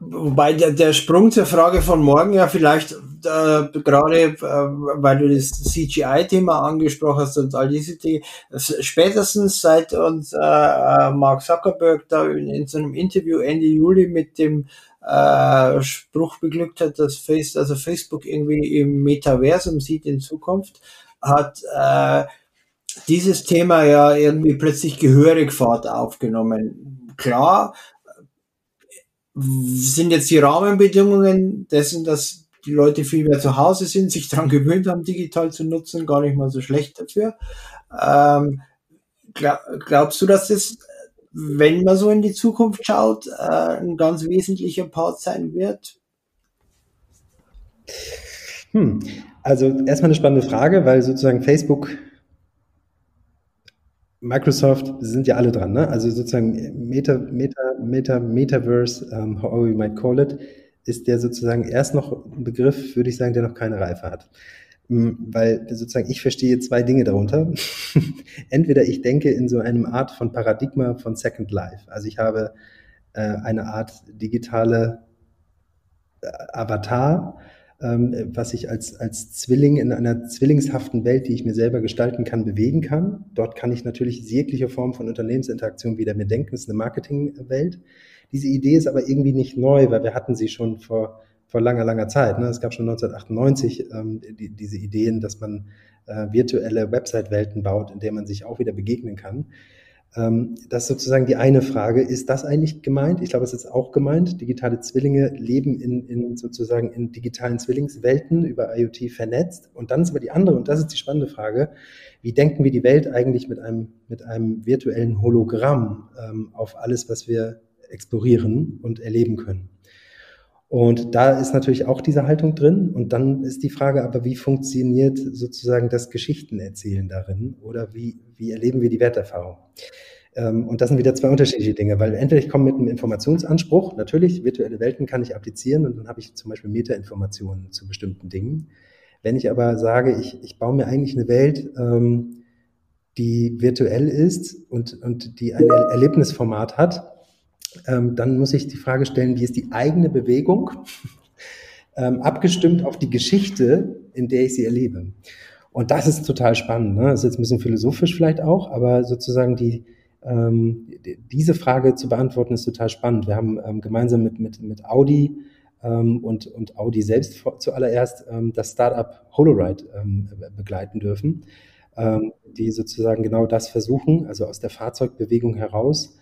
Wobei der, der Sprung zur Frage von morgen ja vielleicht äh, gerade, äh, weil du das CGI-Thema angesprochen hast und all diese Dinge, spätestens seit uns äh, äh, Mark Zuckerberg da in, in so einem Interview Ende Juli mit dem äh, Spruch beglückt hat, dass Face, also Facebook irgendwie im Metaversum sieht in Zukunft, hat äh, dieses Thema ja irgendwie plötzlich gehörig Fahrt aufgenommen. Klar, sind jetzt die Rahmenbedingungen dessen, dass die Leute viel mehr zu Hause sind, sich daran gewöhnt haben, digital zu nutzen, gar nicht mal so schlecht dafür. Ähm, glaub, glaubst du, dass das wenn man so in die Zukunft schaut, äh, ein ganz wesentlicher Part sein wird? Hm. Also erstmal eine spannende Frage, weil sozusagen Facebook, Microsoft sind ja alle dran, ne? Also sozusagen Meta, Meta, Meta, Metaverse, um, however you might call it, ist der sozusagen erst noch ein Begriff, würde ich sagen, der noch keine Reife hat. Hm, weil sozusagen ich verstehe zwei Dinge darunter. Entweder ich denke in so einem Art von Paradigma von Second Life. Also ich habe äh, eine Art digitale äh, Avatar, ähm, was ich als, als Zwilling in einer zwillingshaften Welt, die ich mir selber gestalten kann, bewegen kann. Dort kann ich natürlich jegliche Form von Unternehmensinteraktion wieder mir denken. Das ist eine Marketingwelt. Diese Idee ist aber irgendwie nicht neu, weil wir hatten sie schon vor vor langer, langer Zeit. Ne? Es gab schon 1998 ähm, die, diese Ideen, dass man äh, virtuelle Website-Welten baut, in der man sich auch wieder begegnen kann. Ähm, das ist sozusagen die eine Frage. Ist das eigentlich gemeint? Ich glaube, es ist auch gemeint. Digitale Zwillinge leben in, in sozusagen in digitalen Zwillingswelten über IoT vernetzt. Und dann ist aber die andere, und das ist die spannende Frage, wie denken wir die Welt eigentlich mit einem, mit einem virtuellen Hologramm ähm, auf alles, was wir explorieren und erleben können? Und da ist natürlich auch diese Haltung drin. Und dann ist die Frage aber, wie funktioniert sozusagen das Geschichtenerzählen darin? Oder wie, wie erleben wir die Werterfahrung? Ähm, und das sind wieder zwei unterschiedliche Dinge, weil entweder ich komme mit einem Informationsanspruch, natürlich, virtuelle Welten kann ich applizieren und dann habe ich zum Beispiel Metainformationen zu bestimmten Dingen. Wenn ich aber sage, ich, ich baue mir eigentlich eine Welt, ähm, die virtuell ist und, und die ein Erlebnisformat hat, ähm, dann muss ich die Frage stellen, wie ist die eigene Bewegung ähm, abgestimmt auf die Geschichte, in der ich sie erlebe. Und das ist total spannend. Ne? Das ist jetzt ein bisschen philosophisch vielleicht auch, aber sozusagen die, ähm, diese Frage zu beantworten ist total spannend. Wir haben ähm, gemeinsam mit, mit, mit Audi ähm, und, und Audi selbst zuallererst ähm, das Startup Holoride ähm, begleiten dürfen, ähm, die sozusagen genau das versuchen, also aus der Fahrzeugbewegung heraus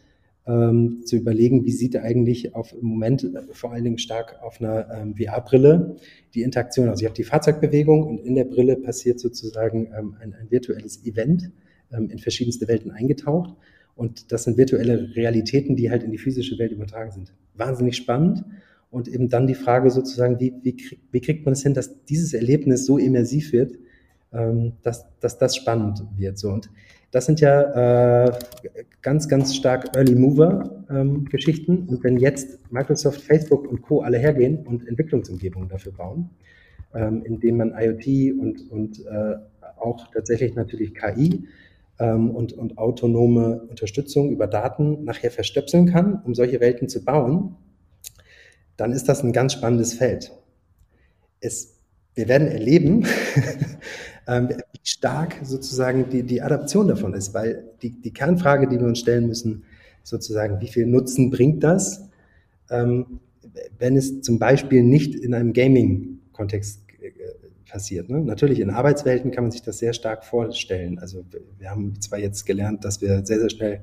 ähm, zu überlegen, wie sieht eigentlich auf im Moment äh, vor allen Dingen stark auf einer ähm, VR-Brille die Interaktion. Also ich habe die Fahrzeugbewegung und in der Brille passiert sozusagen ähm, ein, ein, virtuelles Event ähm, in verschiedenste Welten eingetaucht. Und das sind virtuelle Realitäten, die halt in die physische Welt übertragen sind. Wahnsinnig spannend. Und eben dann die Frage sozusagen, wie, wie, krieg, wie kriegt man es hin, dass dieses Erlebnis so immersiv wird, ähm, dass, dass das spannend wird. So. Und das sind ja äh, ganz, ganz stark Early Mover ähm. Und wenn jetzt Microsoft, Facebook und Co. alle hergehen und Entwicklungsumgebungen dafür bauen, ähm, indem man IoT und, und äh, auch tatsächlich natürlich KI ähm, und, und autonome Unterstützung über Daten nachher verstöpseln kann, um solche Welten zu bauen, dann ist das ein ganz spannendes Feld. Es, wir werden erleben, ähm, wie stark sozusagen die, die Adaption davon ist, weil die, die Kernfrage, die wir uns stellen müssen, sozusagen, wie viel Nutzen bringt das, ähm, wenn es zum Beispiel nicht in einem Gaming-Kontext äh, passiert. Ne? Natürlich in Arbeitswelten kann man sich das sehr stark vorstellen. Also wir haben zwar jetzt gelernt, dass wir sehr, sehr schnell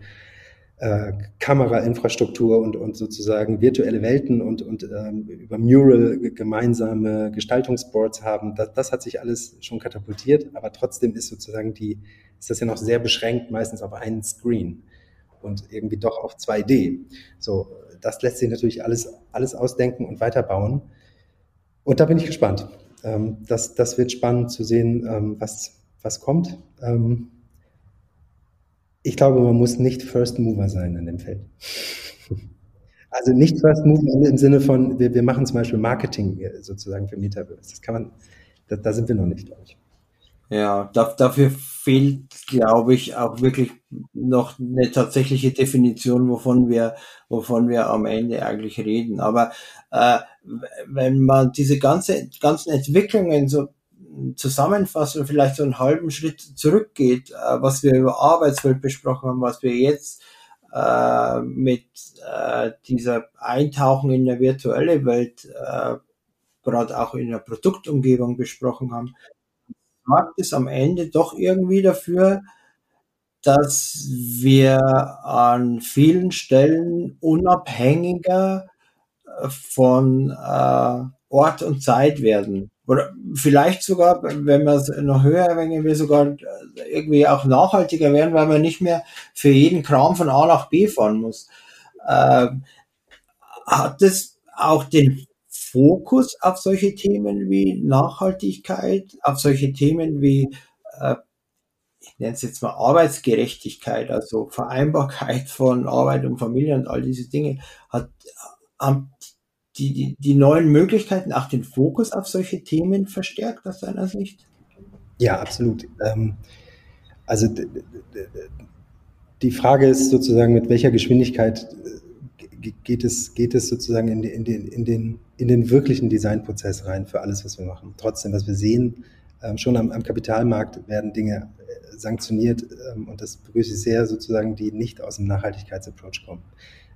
äh, Kamerainfrastruktur und, und sozusagen virtuelle Welten und, und ähm, über Mural gemeinsame Gestaltungsboards haben. Das, das hat sich alles schon katapultiert, aber trotzdem ist sozusagen die, ist das ja noch sehr beschränkt, meistens auf einen Screen und irgendwie doch auf 2D. So, das lässt sich natürlich alles, alles ausdenken und weiterbauen. Und da bin ich gespannt. Ähm, das, das wird spannend zu sehen, ähm, was, was kommt. Ähm, ich glaube, man muss nicht First Mover sein in dem Feld. Also nicht First Mover im Sinne von, wir, wir machen zum Beispiel Marketing äh, sozusagen für Metaverse. Das kann man, da, da sind wir noch nicht, glaube ich. Ja, da, dafür fehlt, glaube ich, auch wirklich noch eine tatsächliche Definition, wovon wir, wovon wir am Ende eigentlich reden. Aber äh, wenn man diese ganze, ganzen Entwicklungen so zusammenfasst und vielleicht so einen halben Schritt zurückgeht, äh, was wir über Arbeitswelt besprochen haben, was wir jetzt äh, mit äh, dieser Eintauchen in der virtuelle Welt äh, gerade auch in der Produktumgebung besprochen haben, sorgt es am Ende doch irgendwie dafür, dass wir an vielen Stellen unabhängiger äh, von äh, Ort und Zeit werden. Oder vielleicht sogar, wenn wir es noch höher, wenn wir sogar äh, irgendwie auch nachhaltiger werden, weil man nicht mehr für jeden Kram von A nach B fahren muss. Ähm, hat es auch den Fokus auf solche Themen wie Nachhaltigkeit, auf solche Themen wie, äh, ich nenne es jetzt mal Arbeitsgerechtigkeit, also Vereinbarkeit von Arbeit und Familie und all diese Dinge, hat, haben die, die, die neuen Möglichkeiten auch den Fokus auf solche Themen verstärkt aus deiner Sicht? Ja, absolut. Ähm, also die Frage ist sozusagen, mit welcher Geschwindigkeit äh, geht es, geht es sozusagen in, in, den, in, den, in den wirklichen Designprozess rein für alles, was wir machen. Trotzdem, was wir sehen, ähm, schon am, am Kapitalmarkt werden Dinge äh, sanktioniert ähm, und das begrüße ich sehr, sozusagen, die nicht aus dem Nachhaltigkeitsapproach kommen.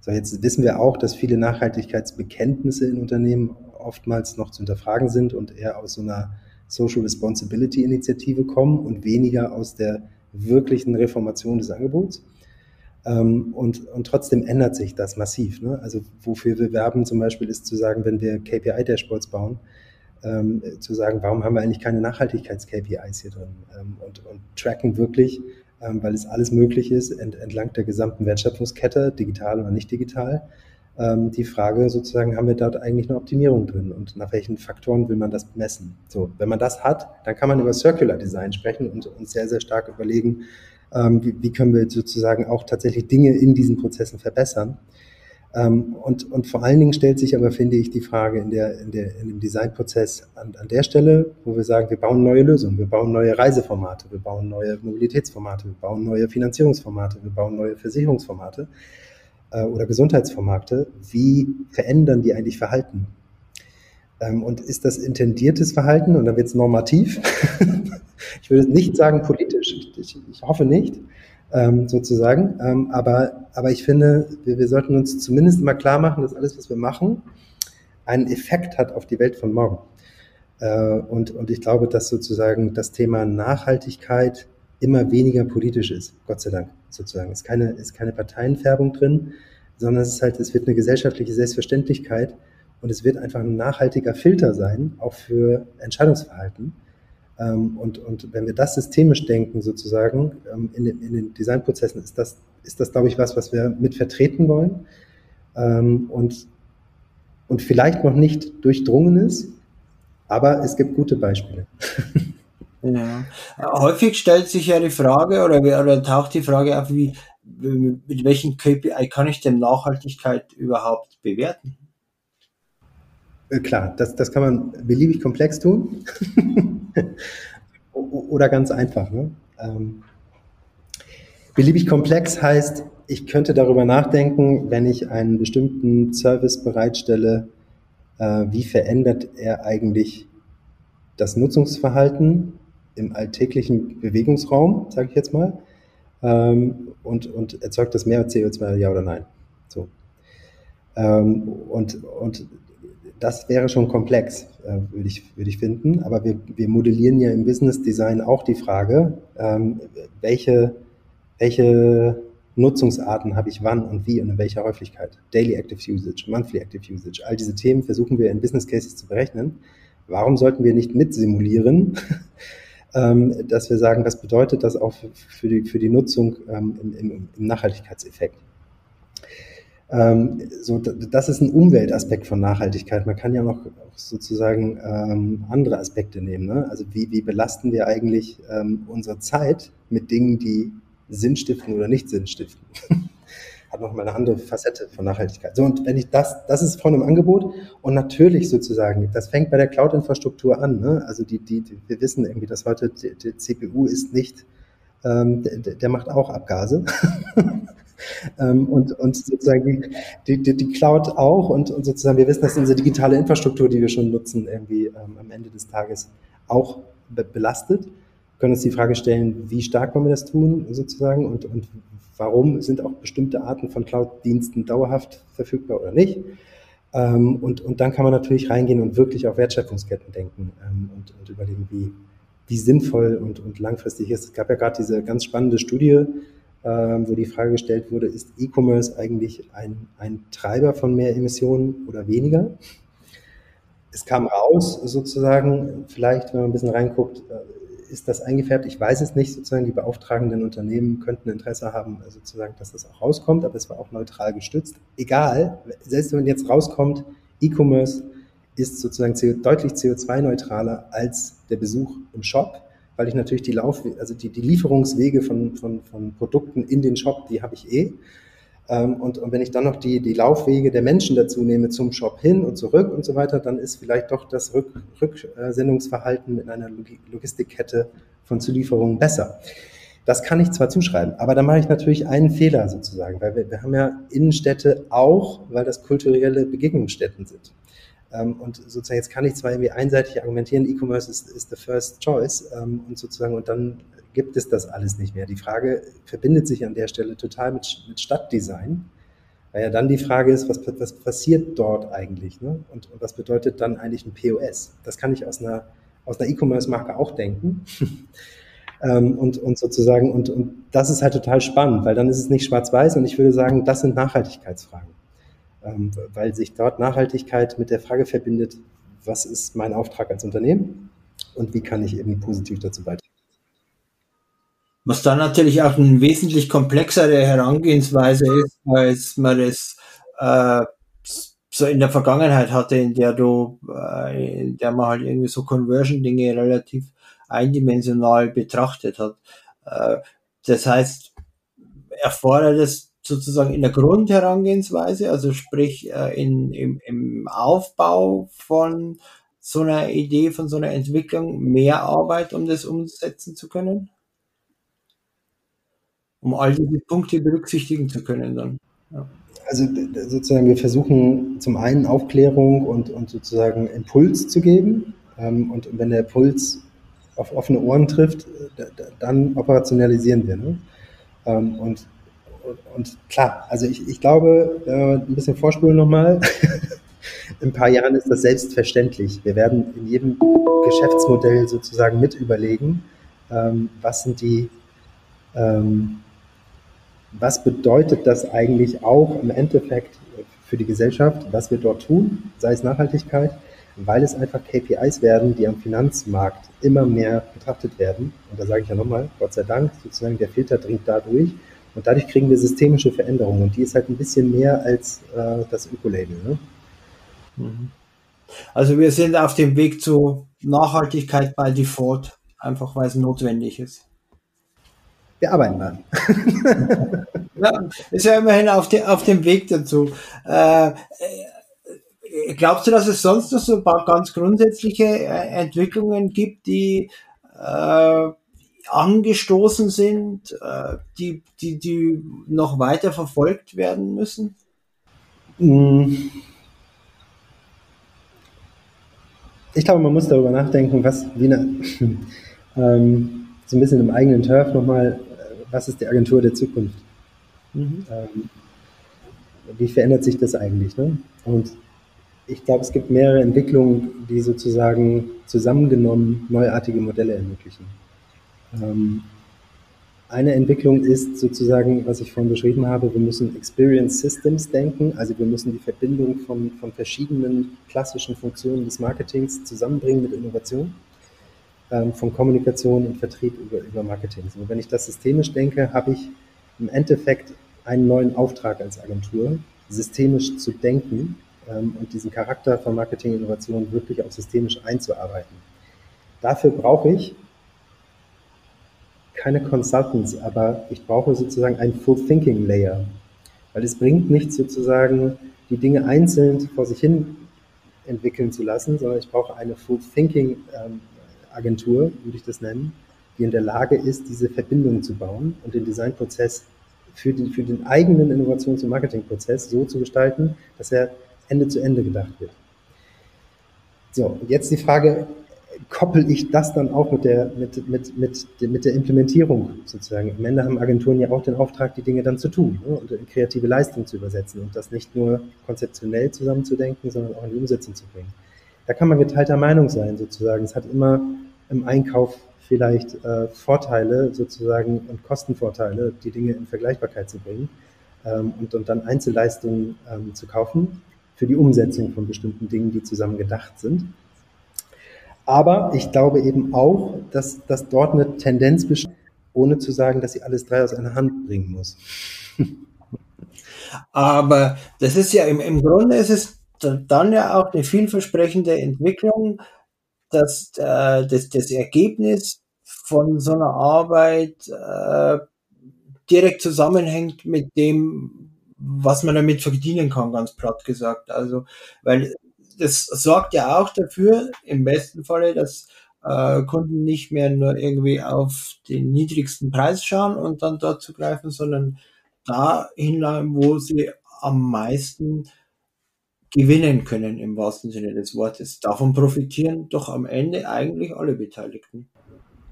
So, jetzt wissen wir auch, dass viele Nachhaltigkeitsbekenntnisse in Unternehmen oftmals noch zu hinterfragen sind und eher aus so einer Social Responsibility Initiative kommen und weniger aus der wirklichen Reformation des Angebots. Ähm, und, und trotzdem ändert sich das massiv. Ne? Also wofür wir werben zum Beispiel ist zu sagen, wenn wir KPI-Dashboards bauen, ähm, zu sagen, warum haben wir eigentlich keine Nachhaltigkeits-KPIs hier drin ähm, und, und tracken wirklich, weil es alles möglich ist, ent, entlang der gesamten Wertschöpfungskette, digital oder nicht digital. Ähm, die Frage sozusagen, haben wir dort eigentlich eine Optimierung drin und nach welchen Faktoren will man das messen? So, wenn man das hat, dann kann man über Circular Design sprechen und uns sehr, sehr stark überlegen, ähm, wie, wie können wir sozusagen auch tatsächlich Dinge in diesen Prozessen verbessern. Ähm, und, und vor allen Dingen stellt sich aber, finde ich, die Frage in, der, in, der, in dem Designprozess an, an der Stelle, wo wir sagen, wir bauen neue Lösungen, wir bauen neue Reiseformate, wir bauen neue Mobilitätsformate, wir bauen neue Finanzierungsformate, wir bauen neue Versicherungsformate äh, oder Gesundheitsformate. Wie verändern die eigentlich Verhalten? Ähm, und ist das intendiertes Verhalten und dann wird es normativ? ich würde nicht sagen politisch, ich, ich, ich hoffe nicht ähm, sozusagen. Ähm, aber, aber ich finde, wir, wir sollten uns zumindest mal klar machen, dass alles, was wir machen, einen Effekt hat auf die Welt von morgen. Äh, und, und ich glaube, dass sozusagen das Thema Nachhaltigkeit immer weniger politisch ist, Gott sei Dank, sozusagen. Es ist keine, ist keine Parteienfärbung drin, sondern es ist halt, es wird eine gesellschaftliche Selbstverständlichkeit und es wird einfach ein nachhaltiger Filter sein, auch für Entscheidungsverhalten. Ähm, und, und wenn wir das systemisch denken, sozusagen, ähm, in, den, in den Designprozessen, ist das, ist das, glaube ich, was, was wir mit vertreten wollen. Ähm, und, und vielleicht noch nicht durchdrungen ist, aber es gibt gute Beispiele. Ja. Häufig stellt sich ja die Frage oder, oder taucht die Frage auf, wie, mit welchen KPI kann ich denn Nachhaltigkeit überhaupt bewerten? Äh, klar, das, das kann man beliebig komplex tun oder ganz einfach. Ne? Ähm, beliebig komplex heißt, ich könnte darüber nachdenken, wenn ich einen bestimmten Service bereitstelle, äh, wie verändert er eigentlich das Nutzungsverhalten im alltäglichen Bewegungsraum, sage ich jetzt mal, ähm, und, und erzeugt das mehr CO2, ja oder nein? So. Ähm, und, und das wäre schon komplex, äh, würde ich, würde ich finden. Aber wir, wir modellieren ja im Business Design auch die Frage, ähm, welche, welche Nutzungsarten habe ich wann und wie und in welcher Häufigkeit. Daily Active Usage, Monthly Active Usage, all diese Themen versuchen wir in Business Cases zu berechnen. Warum sollten wir nicht mitsimulieren, ähm, dass wir sagen, was bedeutet das auch für die, für die Nutzung ähm, im, im Nachhaltigkeitseffekt? Ähm, so, das ist ein Umweltaspekt von Nachhaltigkeit. Man kann ja noch sozusagen ähm, andere Aspekte nehmen. Ne? Also wie, wie belasten wir eigentlich ähm, unsere Zeit mit Dingen, die Sinn stiften oder nicht Sinn stiften? Hat nochmal eine andere Facette von Nachhaltigkeit. So, und wenn ich das, das ist von einem Angebot und natürlich sozusagen, das fängt bei der Cloud-Infrastruktur an. Ne? Also die, die, die, wir wissen irgendwie, dass heute die, die CPU ist nicht, ähm, der, der macht auch Abgase. Ähm, und, und sozusagen die, die, die Cloud auch und, und sozusagen wir wissen, dass unsere digitale Infrastruktur, die wir schon nutzen, irgendwie ähm, am Ende des Tages auch be belastet. Wir können uns die Frage stellen, wie stark wollen wir das tun sozusagen und, und warum sind auch bestimmte Arten von Cloud-Diensten dauerhaft verfügbar oder nicht. Ähm, und, und dann kann man natürlich reingehen und wirklich auf Wertschöpfungsketten denken ähm, und, und überlegen, wie, wie sinnvoll und, und langfristig ist. Es gab ja gerade diese ganz spannende Studie, wo die Frage gestellt wurde, ist E-Commerce eigentlich ein, ein Treiber von mehr Emissionen oder weniger? Es kam raus, sozusagen, vielleicht, wenn man ein bisschen reinguckt, äh, ist das eingefärbt? Ich weiß es nicht, sozusagen, die beauftragenden Unternehmen könnten Interesse haben, sozusagen, dass das auch rauskommt, aber es war auch neutral gestützt. Egal, selbst wenn jetzt rauskommt, E-Commerce ist sozusagen deutlich CO2-neutraler als der Besuch im Shop weil ich natürlich die Lauf, also die, die Lieferungswege von, von, von Produkten in den Shop, die habe ich eh. Ähm, und, und wenn ich dann noch die, die Laufwege der Menschen dazu nehme zum Shop hin und zurück und so weiter, dann ist vielleicht doch das Rück, Rücksendungsverhalten in einer Logistikkette von Zulieferungen besser. Das kann ich zwar zuschreiben, aber da mache ich natürlich einen Fehler sozusagen, weil wir, wir haben ja Innenstädte auch, weil das kulturelle Begegnungsstätten sind. Ähm, und sozusagen jetzt kann ich zwar irgendwie einseitig argumentieren, E-Commerce ist, ist the first choice ähm, und sozusagen und dann gibt es das alles nicht mehr. Die Frage verbindet sich an der Stelle total mit, mit Stadtdesign, weil ja dann die Frage ist, was, was passiert dort eigentlich ne? und, und was bedeutet dann eigentlich ein POS? Das kann ich aus einer, aus einer E-Commerce-Marke auch denken. ähm, und, und sozusagen, und, und das ist halt total spannend, weil dann ist es nicht schwarz-weiß und ich würde sagen, das sind Nachhaltigkeitsfragen. Ähm, weil sich dort Nachhaltigkeit mit der Frage verbindet, was ist mein Auftrag als Unternehmen und wie kann ich eben positiv dazu beitragen. Was dann natürlich auch eine wesentlich komplexere Herangehensweise ist, als man das äh, so in der Vergangenheit hatte, in der du, äh, in der man halt irgendwie so Conversion-Dinge relativ eindimensional betrachtet hat. Äh, das heißt, erfordert es sozusagen in der Grundherangehensweise, also sprich äh, in, im, im Aufbau von so einer Idee, von so einer Entwicklung mehr Arbeit, um das umsetzen zu können? Um all diese Punkte berücksichtigen zu können dann. Ja. Also sozusagen, wir versuchen zum einen Aufklärung und, und sozusagen Impuls zu geben. Ähm, und wenn der Impuls auf offene Ohren trifft, dann operationalisieren wir. Ne? Ähm, und und klar, also ich, ich glaube, äh, ein bisschen vorspulen nochmal. in ein paar Jahren ist das selbstverständlich. Wir werden in jedem Geschäftsmodell sozusagen mit überlegen, ähm, was sind die, ähm, was bedeutet das eigentlich auch im Endeffekt für die Gesellschaft, was wir dort tun, sei es Nachhaltigkeit, weil es einfach KPIs werden, die am Finanzmarkt immer mehr betrachtet werden. Und da sage ich ja nochmal, Gott sei Dank, sozusagen der Filter dringt da durch. Und dadurch kriegen wir systemische Veränderungen und die ist halt ein bisschen mehr als äh, das Ökolabel. Ne? Mhm. Also wir sind auf dem Weg zu Nachhaltigkeit bei Default, einfach weil es notwendig ist. Wir arbeiten dran. ja, ist ja immerhin auf, de, auf dem Weg dazu. Äh, glaubst du, dass es sonst noch so ein paar ganz grundsätzliche äh, Entwicklungen gibt, die äh, angestoßen sind, äh, die, die, die noch weiter verfolgt werden müssen? Mm. Ich glaube, man muss darüber nachdenken, was wie eine, ähm, so ein bisschen im eigenen Turf nochmal, äh, was ist die Agentur der Zukunft? Mhm. Ähm, wie verändert sich das eigentlich? Ne? Und ich glaube, es gibt mehrere Entwicklungen, die sozusagen zusammengenommen neuartige Modelle ermöglichen. Ähm, eine Entwicklung ist sozusagen, was ich vorhin beschrieben habe, wir müssen Experience Systems denken, also wir müssen die Verbindung von, von verschiedenen klassischen Funktionen des Marketings zusammenbringen mit Innovation, ähm, von Kommunikation und Vertrieb über, über Marketing. Und wenn ich das systemisch denke, habe ich im Endeffekt einen neuen Auftrag als Agentur, systemisch zu denken ähm, und diesen Charakter von Marketing-Innovation wirklich auch systemisch einzuarbeiten. Dafür brauche ich keine Consultants, aber ich brauche sozusagen einen Full Thinking Layer, weil es bringt nichts sozusagen, die Dinge einzeln vor sich hin entwickeln zu lassen, sondern ich brauche eine Full Thinking ähm, Agentur, würde ich das nennen, die in der Lage ist, diese Verbindung zu bauen und den Designprozess für den, für den eigenen Innovations- und Marketingprozess so zu gestalten, dass er Ende zu Ende gedacht wird. So, jetzt die Frage, koppel ich das dann auch mit der, mit, mit, mit, mit der Implementierung sozusagen. Am Ende haben Agenturen ja auch den Auftrag, die Dinge dann zu tun ne, und in kreative Leistung zu übersetzen und das nicht nur konzeptionell zusammenzudenken, sondern auch in die Umsetzung zu bringen. Da kann man geteilter Meinung sein sozusagen. Es hat immer im Einkauf vielleicht äh, Vorteile sozusagen und Kostenvorteile, die Dinge in Vergleichbarkeit zu bringen ähm, und, und dann Einzelleistungen ähm, zu kaufen für die Umsetzung von bestimmten Dingen, die zusammen gedacht sind. Aber ich glaube eben auch, dass, dass dort eine Tendenz besteht, ohne zu sagen, dass sie alles drei aus einer Hand bringen muss. Aber das ist ja im, im Grunde ist es dann ja auch eine vielversprechende Entwicklung, dass äh, das, das Ergebnis von so einer Arbeit äh, direkt zusammenhängt mit dem, was man damit verdienen kann, ganz platt gesagt. Also, weil das sorgt ja auch dafür, im besten Falle, dass äh, Kunden nicht mehr nur irgendwie auf den niedrigsten Preis schauen und dann dort zugreifen, sondern da hinlaufen, wo sie am meisten gewinnen können, im wahrsten Sinne des Wortes. Davon profitieren doch am Ende eigentlich alle Beteiligten.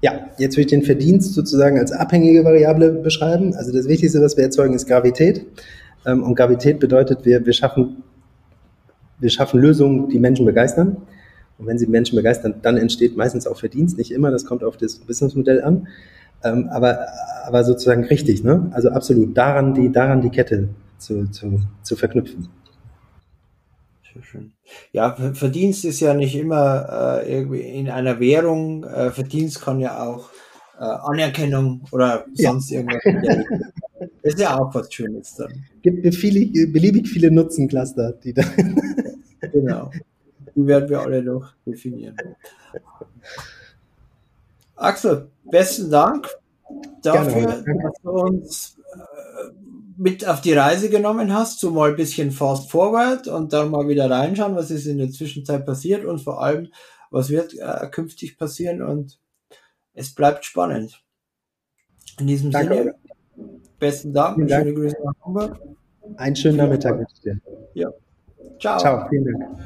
Ja, jetzt will ich den Verdienst sozusagen als abhängige Variable beschreiben. Also das Wichtigste, was wir erzeugen, ist Gravität. Ähm, und Gravität bedeutet, wir, wir schaffen wir schaffen Lösungen, die Menschen begeistern. Und wenn sie Menschen begeistern, dann entsteht meistens auch Verdienst. Nicht immer, das kommt auf das Businessmodell an. Ähm, aber, aber sozusagen richtig, ne? Also absolut daran die, daran die Kette zu, zu, zu verknüpfen. Schön. Ja, Verdienst ist ja nicht immer äh, irgendwie in einer Währung. Äh, Verdienst kann ja auch äh, Anerkennung oder sonst ja. irgendwas. Das ist ja auch was Schönes dann. Gibt viele, beliebig viele Nutzencluster, die da. genau. Die werden wir alle noch definieren. Axel, besten Dank dafür, Gerne. dass du uns äh, mit auf die Reise genommen hast, so mal ein bisschen fast forward und dann mal wieder reinschauen, was ist in der Zwischenzeit passiert und vor allem, was wird äh, künftig passieren und es bleibt spannend. In diesem Danke. Sinne, besten Dank und schöne Grüße nach Hamburg. Einen schönen Nachmittag wünsche ich dir. Ja. Ciao. Ciao, vielen Dank.